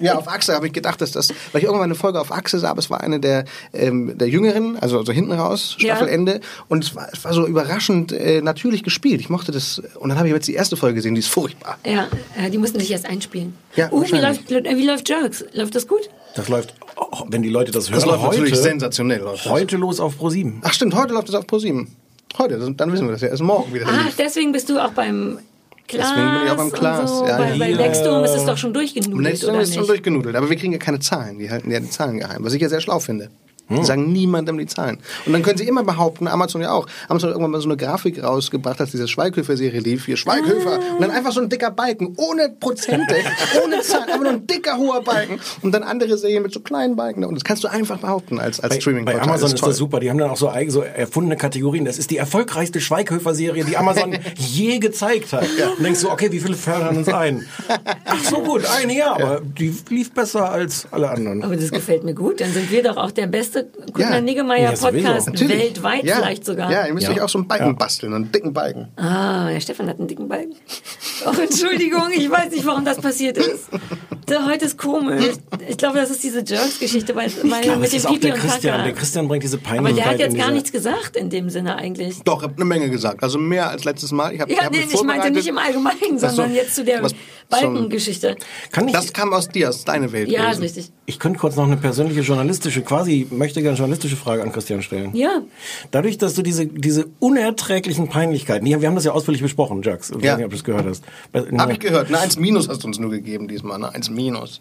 Ja, auf Achse habe ich gedacht, dass das, weil ich irgendwann eine Folge auf Achse sah, aber es war eine der, ähm, der Jüngeren, also, also hinten raus, Ja. Staffelende. Und es war, es war so überraschend äh, natürlich gespielt. Ich mochte das. Und dann habe ich jetzt die erste Folge gesehen, die ist furchtbar. Ja, äh, die mussten sich erst einspielen. Ja, uh, wie läuft, wie läuft Jerks? Läuft das gut? Das läuft, oh, wenn die Leute das hören, Das läuft heute, natürlich sensationell. Läuft das. heute los auf Pro7. Ach stimmt, heute läuft es auf ProSieben. Heute, das- dann wissen wir das ja. Erst morgen wieder. Ach, deswegen bist du auch beim Klaas. Deswegen bin ich auch beim Klaas, so. ja, bei, bei Nextdoor ist es doch schon durchgenudelt, Mal ist es schon durchgenudelt. Aber wir kriegen ja keine Zahlen. Die halten ja die Zahlen geheim. Was ich ja sehr schlau finde. Hm. Sagen niemandem die Zahlen. Und dann können sie immer behaupten, Amazon ja auch. Amazon hat irgendwann mal so eine Grafik rausgebracht, als diese Schweighöfer-Serie lief. Hier Schweighöfer. Und dann einfach so ein dicker Balken. Ohne Prozente, ohne Zahlen. Einfach nur ein dicker, hoher Balken. Und dann andere Serien mit so kleinen Balken. Und das kannst du einfach behaupten als, als Bei, streaming bei Amazon ist, das super. Die haben dann auch so, so erfundene Kategorien. Das ist die erfolgreichste Schweighöfer-Serie, die Amazon je gezeigt hat. Und denkst du, okay, wie viele fördern uns ein? Ach so gut, eine ja, aber die lief besser als alle anderen. Aber das gefällt mir gut. Dann sind wir doch auch der beste Gunnar Ja. Niggemeier Ja. Podcast Natürlich. weltweit ja. vielleicht sogar. Ja, ihr müsst Ja. euch auch so einen Balken Ja. basteln. Einen dicken Balken. Ah, der Stefan hat einen dicken Balken. Oh, Entschuldigung, ich weiß nicht, warum das passiert ist. Der, heute ist komisch. Ich glaube, das ist diese Jerks-Geschichte, weil, weil Ich glaube, mit dem Pipi der und Christian. Kaka. Der Christian bringt diese Aber Peinlichkeit der hat jetzt gar diese- nichts gesagt in dem Sinne eigentlich. Doch, ich habe eine Menge gesagt. Also mehr als letztes Mal. Ich hab, ich Ja, hab nee, ich meinte nicht im Allgemeinen, Ach so. sondern jetzt zu der Balkengeschichte. Kann ich, Das kam aus dir, aus deiner Welt. Ja, ist richtig. ich könnte kurz noch eine persönliche journalistische, quasi möchte gerne journalistische Frage an Christian stellen. Ja. Dadurch, dass du diese, diese unerträglichen Peinlichkeiten, ja, wir haben das ja ausführlich besprochen, Jax. Ich Ja. weiß nicht, ob du es gehört hast. Hab ich gehört. Eine 1 Minus hast du uns nur gegeben diesmal. Eine 1 Minus.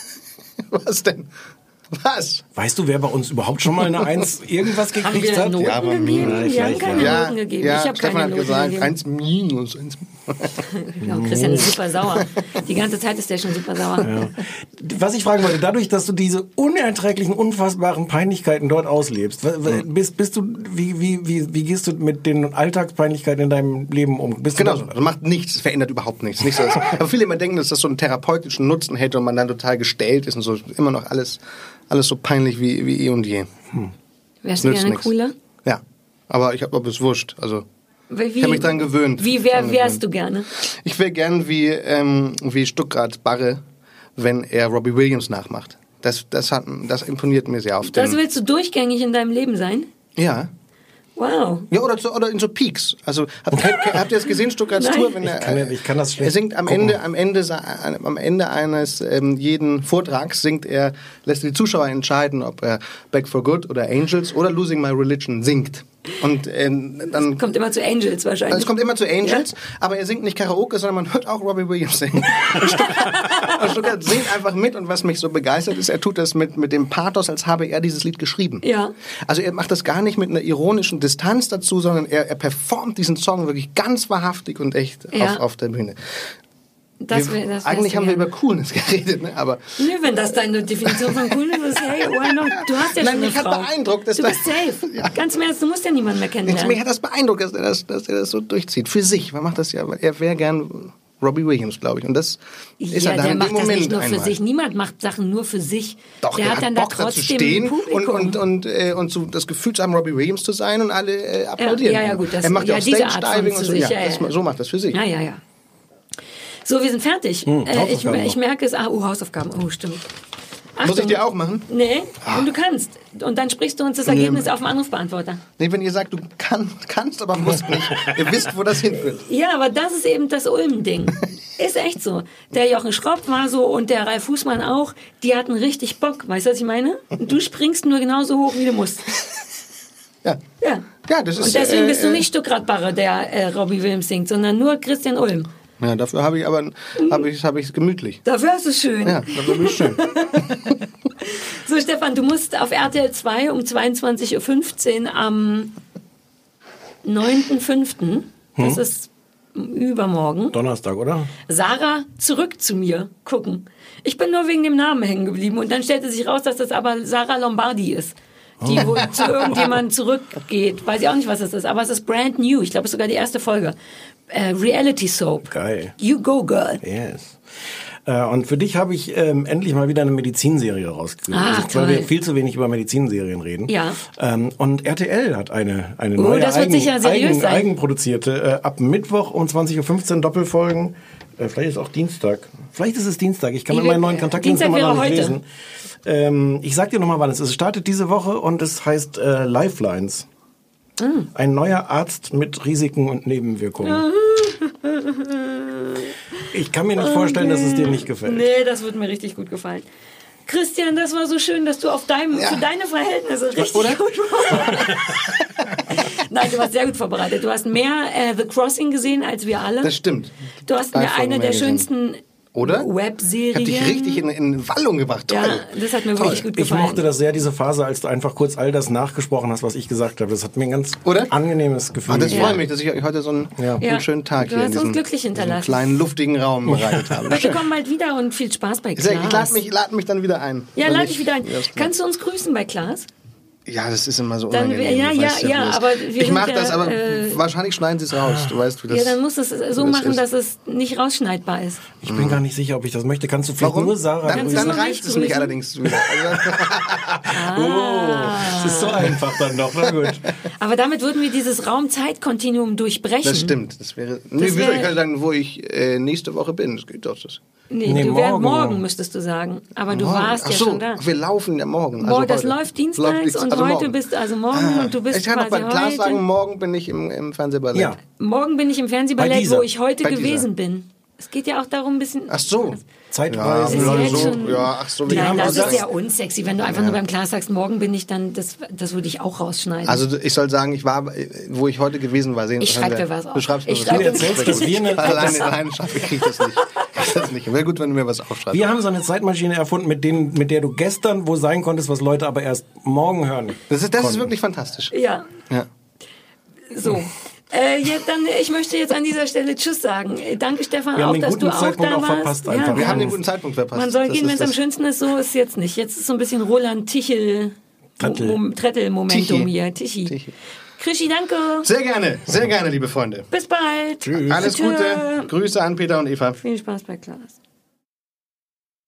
Was denn? Was? Weißt du, wer bei uns überhaupt schon mal eine Eins irgendwas Haben gekriegt wir hat? Noten Ja, aber gegeben? mir- Wir haben keine Ja, Noten gegeben. ja ich habe Stefan keine hat Noten gesagt, gegeben. 1 Minus. 1 Ja, Christian ist super sauer. Die ganze Zeit ist der schon super sauer. Ja. Was ich fragen wollte, dadurch, dass du diese unerträglichen, unfassbaren Peinlichkeiten dort auslebst, wa- bist, bist du, wie, wie, wie, wie gehst du mit den Alltagspeinlichkeiten in deinem Leben um? Bist Genau Das macht nichts, verändert überhaupt nichts. nichts das, aber viele immer denken, dass das so einen therapeutischen Nutzen hätte und man dann total gestellt ist und so. Immer noch alles, alles so peinlich wie, wie eh und je. Wärst du Nützt gerne cooler? Ja. Aber ich habe es wurscht. Also, Wie, ich habe mich dran gewöhnt. Wie wär, wärst gewöhnt. du gerne? Ich wäre gern wie, ähm, wie Stuttgart Barre, wenn er Robbie Williams nachmacht. Das, das, hat, das imponiert mir sehr auf Das willst du durchgängig in deinem Leben sein? Ja. Wow. Ja, oder, so, oder in so Peaks. Also habt, habt ihr das gesehen, Stuttgarts. Tour? Wenn Ich er, kann, ja- ich kann das er schlecht singt am gucken. Ende, am Ende, am Ende eines ähm, jeden Vortrags singt er, lässt die Zuschauer entscheiden, ob er Back for Good oder Angels oder Losing My Religion singt. Und ähm, dann Kommt immer zu Angels wahrscheinlich. es kommt immer zu Angels, aber er singt nicht Karaoke, sondern man hört auch Robbie Williams singen. Und Stuttgart, und Stuttgart singt einfach mit und was mich so begeistert ist, er tut das mit, mit dem Pathos, als habe er dieses Lied geschrieben. Ja. Also er macht das gar nicht mit einer ironischen Distanz dazu, sondern er, er performt diesen Song wirklich ganz wahrhaftig und echt Ja. auf, auf der Bühne. Das wir, das eigentlich haben wir über Coolness geredet, ne? aber Nö, wenn das deine Definition von Coolness ist, hey, why not? Du hast ja Nein, schon eine mich hat Frau. beeindruckt, dass du das- bist safe. Ganz im Ernst, du musst ja niemanden mehr kennenlernen. mich hat das beeindruckt, dass er das, dass er das so durchzieht. Für sich. Man macht das ja, er wäre gern Robbie Williams, glaube ich. Und das ist ja, er dann der macht das Moment nicht nur für einmal. sich. Niemand macht Sachen nur für sich. Doch, der, der, hat dann Bock da trotzdem stehen ein und, Publikum. und, und, äh, und so das Gefühl zu haben, Robbie Williams zu sein und alle äh, applaudieren. Ja, ja, gut, das- er macht ja, ja, auch diese Art von Stage-Diving und zu so. sich, ja, ja, das, ja. so macht das für sich. Ja, ja, ja. So, wir sind fertig. Hm, äh, ich, ich merke es. Ah, oh, Hausaufgaben. Oh, stimmt. Muss ich Achtung. dir auch machen? Nee, und du kannst. Und dann sprichst du uns das Ergebnis auf dem Anrufbeantworter. Nee, wenn ihr sagt, du kann, kannst, aber musst nicht. ihr wisst, wo das hinführt. Ja, aber das ist eben das Ulm-Ding. Ist echt so. Der Jochen Schropp war so und der Ralf Fußmann auch. Die hatten richtig Bock. Weißt du, was ich meine? Du springst nur genauso hoch, wie du musst. Ja. Ja. Ja, das ist. Und deswegen äh, bist du äh, nicht Stuttgart-Barre, der äh, Robbie Williams singt, sondern nur Christian Ulm. Ja, dafür habe ich aber habe ich habe ich gemütlich. Dafür ist es schön. Ja, dafür bin ich schön. So, Stefan, du musst auf RTL 2 um 22.15 Uhr am 9.5., das Hm? ist übermorgen, Donnerstag, oder? Sarah zurück zu mir gucken. Ich bin nur wegen dem Namen hängen geblieben und dann stellte sich raus, dass das aber Sarah Lombardi ist. Die Oh. wohl zu irgendjemandem zurückgeht. Weiß ich auch nicht, was es ist, aber es ist brand new. Ich glaube, es ist sogar die erste Folge. Äh, Reality Soap. Geil. You go, girl. Yes. Äh, Und für dich habe ich ähm, endlich mal wieder eine Medizinserie rausgesucht. Ah, Also, weil wir viel zu wenig über Medizinserien reden. Ja. Ähm, und RTL hat eine, eine Oh, neue das wird eigen, sicher seriös eigen, sein. eigenproduzierte, äh, ab Mittwoch um 20.15 Uhr Doppelfolgen. Äh, vielleicht ist auch Dienstag. Vielleicht ist es Dienstag. Ich kann mit meinen neuen Kontakten Dienstag noch nicht heute. lesen. Ähm, ich sag dir nochmal, wann es ist. Es startet diese Woche und es heißt äh, Lifelines. Mm. Ein neuer Arzt mit Risiken und Nebenwirkungen. Ich kann mir nicht vorstellen, dass es dir nicht gefällt. Nee, das wird mir richtig gut gefallen. Christian, das war so schön, dass du auf deinem, für deine Verhältnisse richtig gut warst. Nein, du warst sehr gut vorbereitet. Du hast mehr äh, The Crossing gesehen als wir alle. Das stimmt. Du hast eine der gesehen. schönsten Oder? Webserien. Hat dich richtig in, in Wallung gebracht. Toll. Ja, das hat mir wirklich gut Ich gefallen. mochte das sehr, diese Phase, als du einfach kurz all das nachgesprochen hast, was ich gesagt habe. Das hat mir ein ganz angenehmes Gefühl. Ah, das gegeben. freut mich, dass ich euch heute so einen, Ja. Ja. einen schönen Tag Du hier in diesem, glücklich diesem kleinen, luftigen Raum bereitet habe. Bitte komm bald wieder und viel Spaß bei Klaas. ich lade mich, lad mich dann wieder ein. ja, lade ich- dich wieder ein. Ja. Kannst du uns grüßen bei Klaas? Ja, das ist immer so Dann- unangenehm. ja, du ja, ja, das- aber wir Ich sind mach ja, das, aber äh, wahrscheinlich schneiden sie es raus. Du weißt, wie das ja, dann muss es so das machen, ist. dass es nicht rausschneidbar ist. Ich bin gar nicht sicher, ob ich das möchte. Kannst du vielleicht Warum? nur Sarah Dann, dann reicht nicht es mich allerdings wieder. Also, Ah. Es ist so einfach dann doch. Na gut. Aber damit würden wir dieses Raum-Zeit-Kontinuum durchbrechen. das stimmt. Das wäre. Nee, wieso? wär- Ich kann sagen, wo ich äh, nächste Woche bin. Das geht doch. Das. Nee, Nee, du wär, morgen. morgen müsstest du sagen. Aber du Morgen. warst Ach ja so, schon da. Wir laufen ja morgen. Boah, also das heute. läuft dienstags Dienst- und also heute morgen. bist also morgen und du bist Ich kann doch quasi bei Klaas heute. sagen, morgen bin ich im, im Fernsehballett. Ja. morgen bin ich im Fernsehballett, wo ich heute Bei dieser. gewesen bin. Es geht ja auch darum ein bisschen. Ach so. Zeitreisen. Ja, jetzt so, ja, ach so. Die wie- haben Nein, das ist ja unsexy. Wenn du einfach nur beim Klaas sagst, morgen bin ich dann, das, das würde ich auch rausschneiden. Also ich soll sagen, ich war, wo ich heute gewesen war. Sehen, Ich schreib dir was auf. Du schreibst mir Ich was auf. Das was auf. gut. Wir eine- Alleine, alleine schaffe ich das nicht. Ich das nicht. Wäre gut, wenn du mir was aufschreibst. Wir haben so eine Zeitmaschine erfunden, mit, denen, mit der du gestern wo sein konntest, was Leute aber erst morgen hören. Das ist, das ist wirklich fantastisch. ja, Ja. so. Äh, ja, dann, ich möchte jetzt an dieser Stelle Tschüss sagen. Äh, Danke, Stefan, Wir auch, dass du auch Zeitpunkt da auch warst. verpasst. Wir Ja. haben den guten Zeitpunkt verpasst. Man soll Das gehen, wenn es am schönsten ist, so ist jetzt nicht. Jetzt ist so ein bisschen Roland Tichel, Trettel. Mom- Trettel-Momentum hier. Tichy. Tichy. Krischi, danke. Sehr gerne, sehr gerne, liebe Freunde. Bis bald. Alles Tschö. Gute. Grüße an Peter und Eva. Viel Spaß bei Klaas.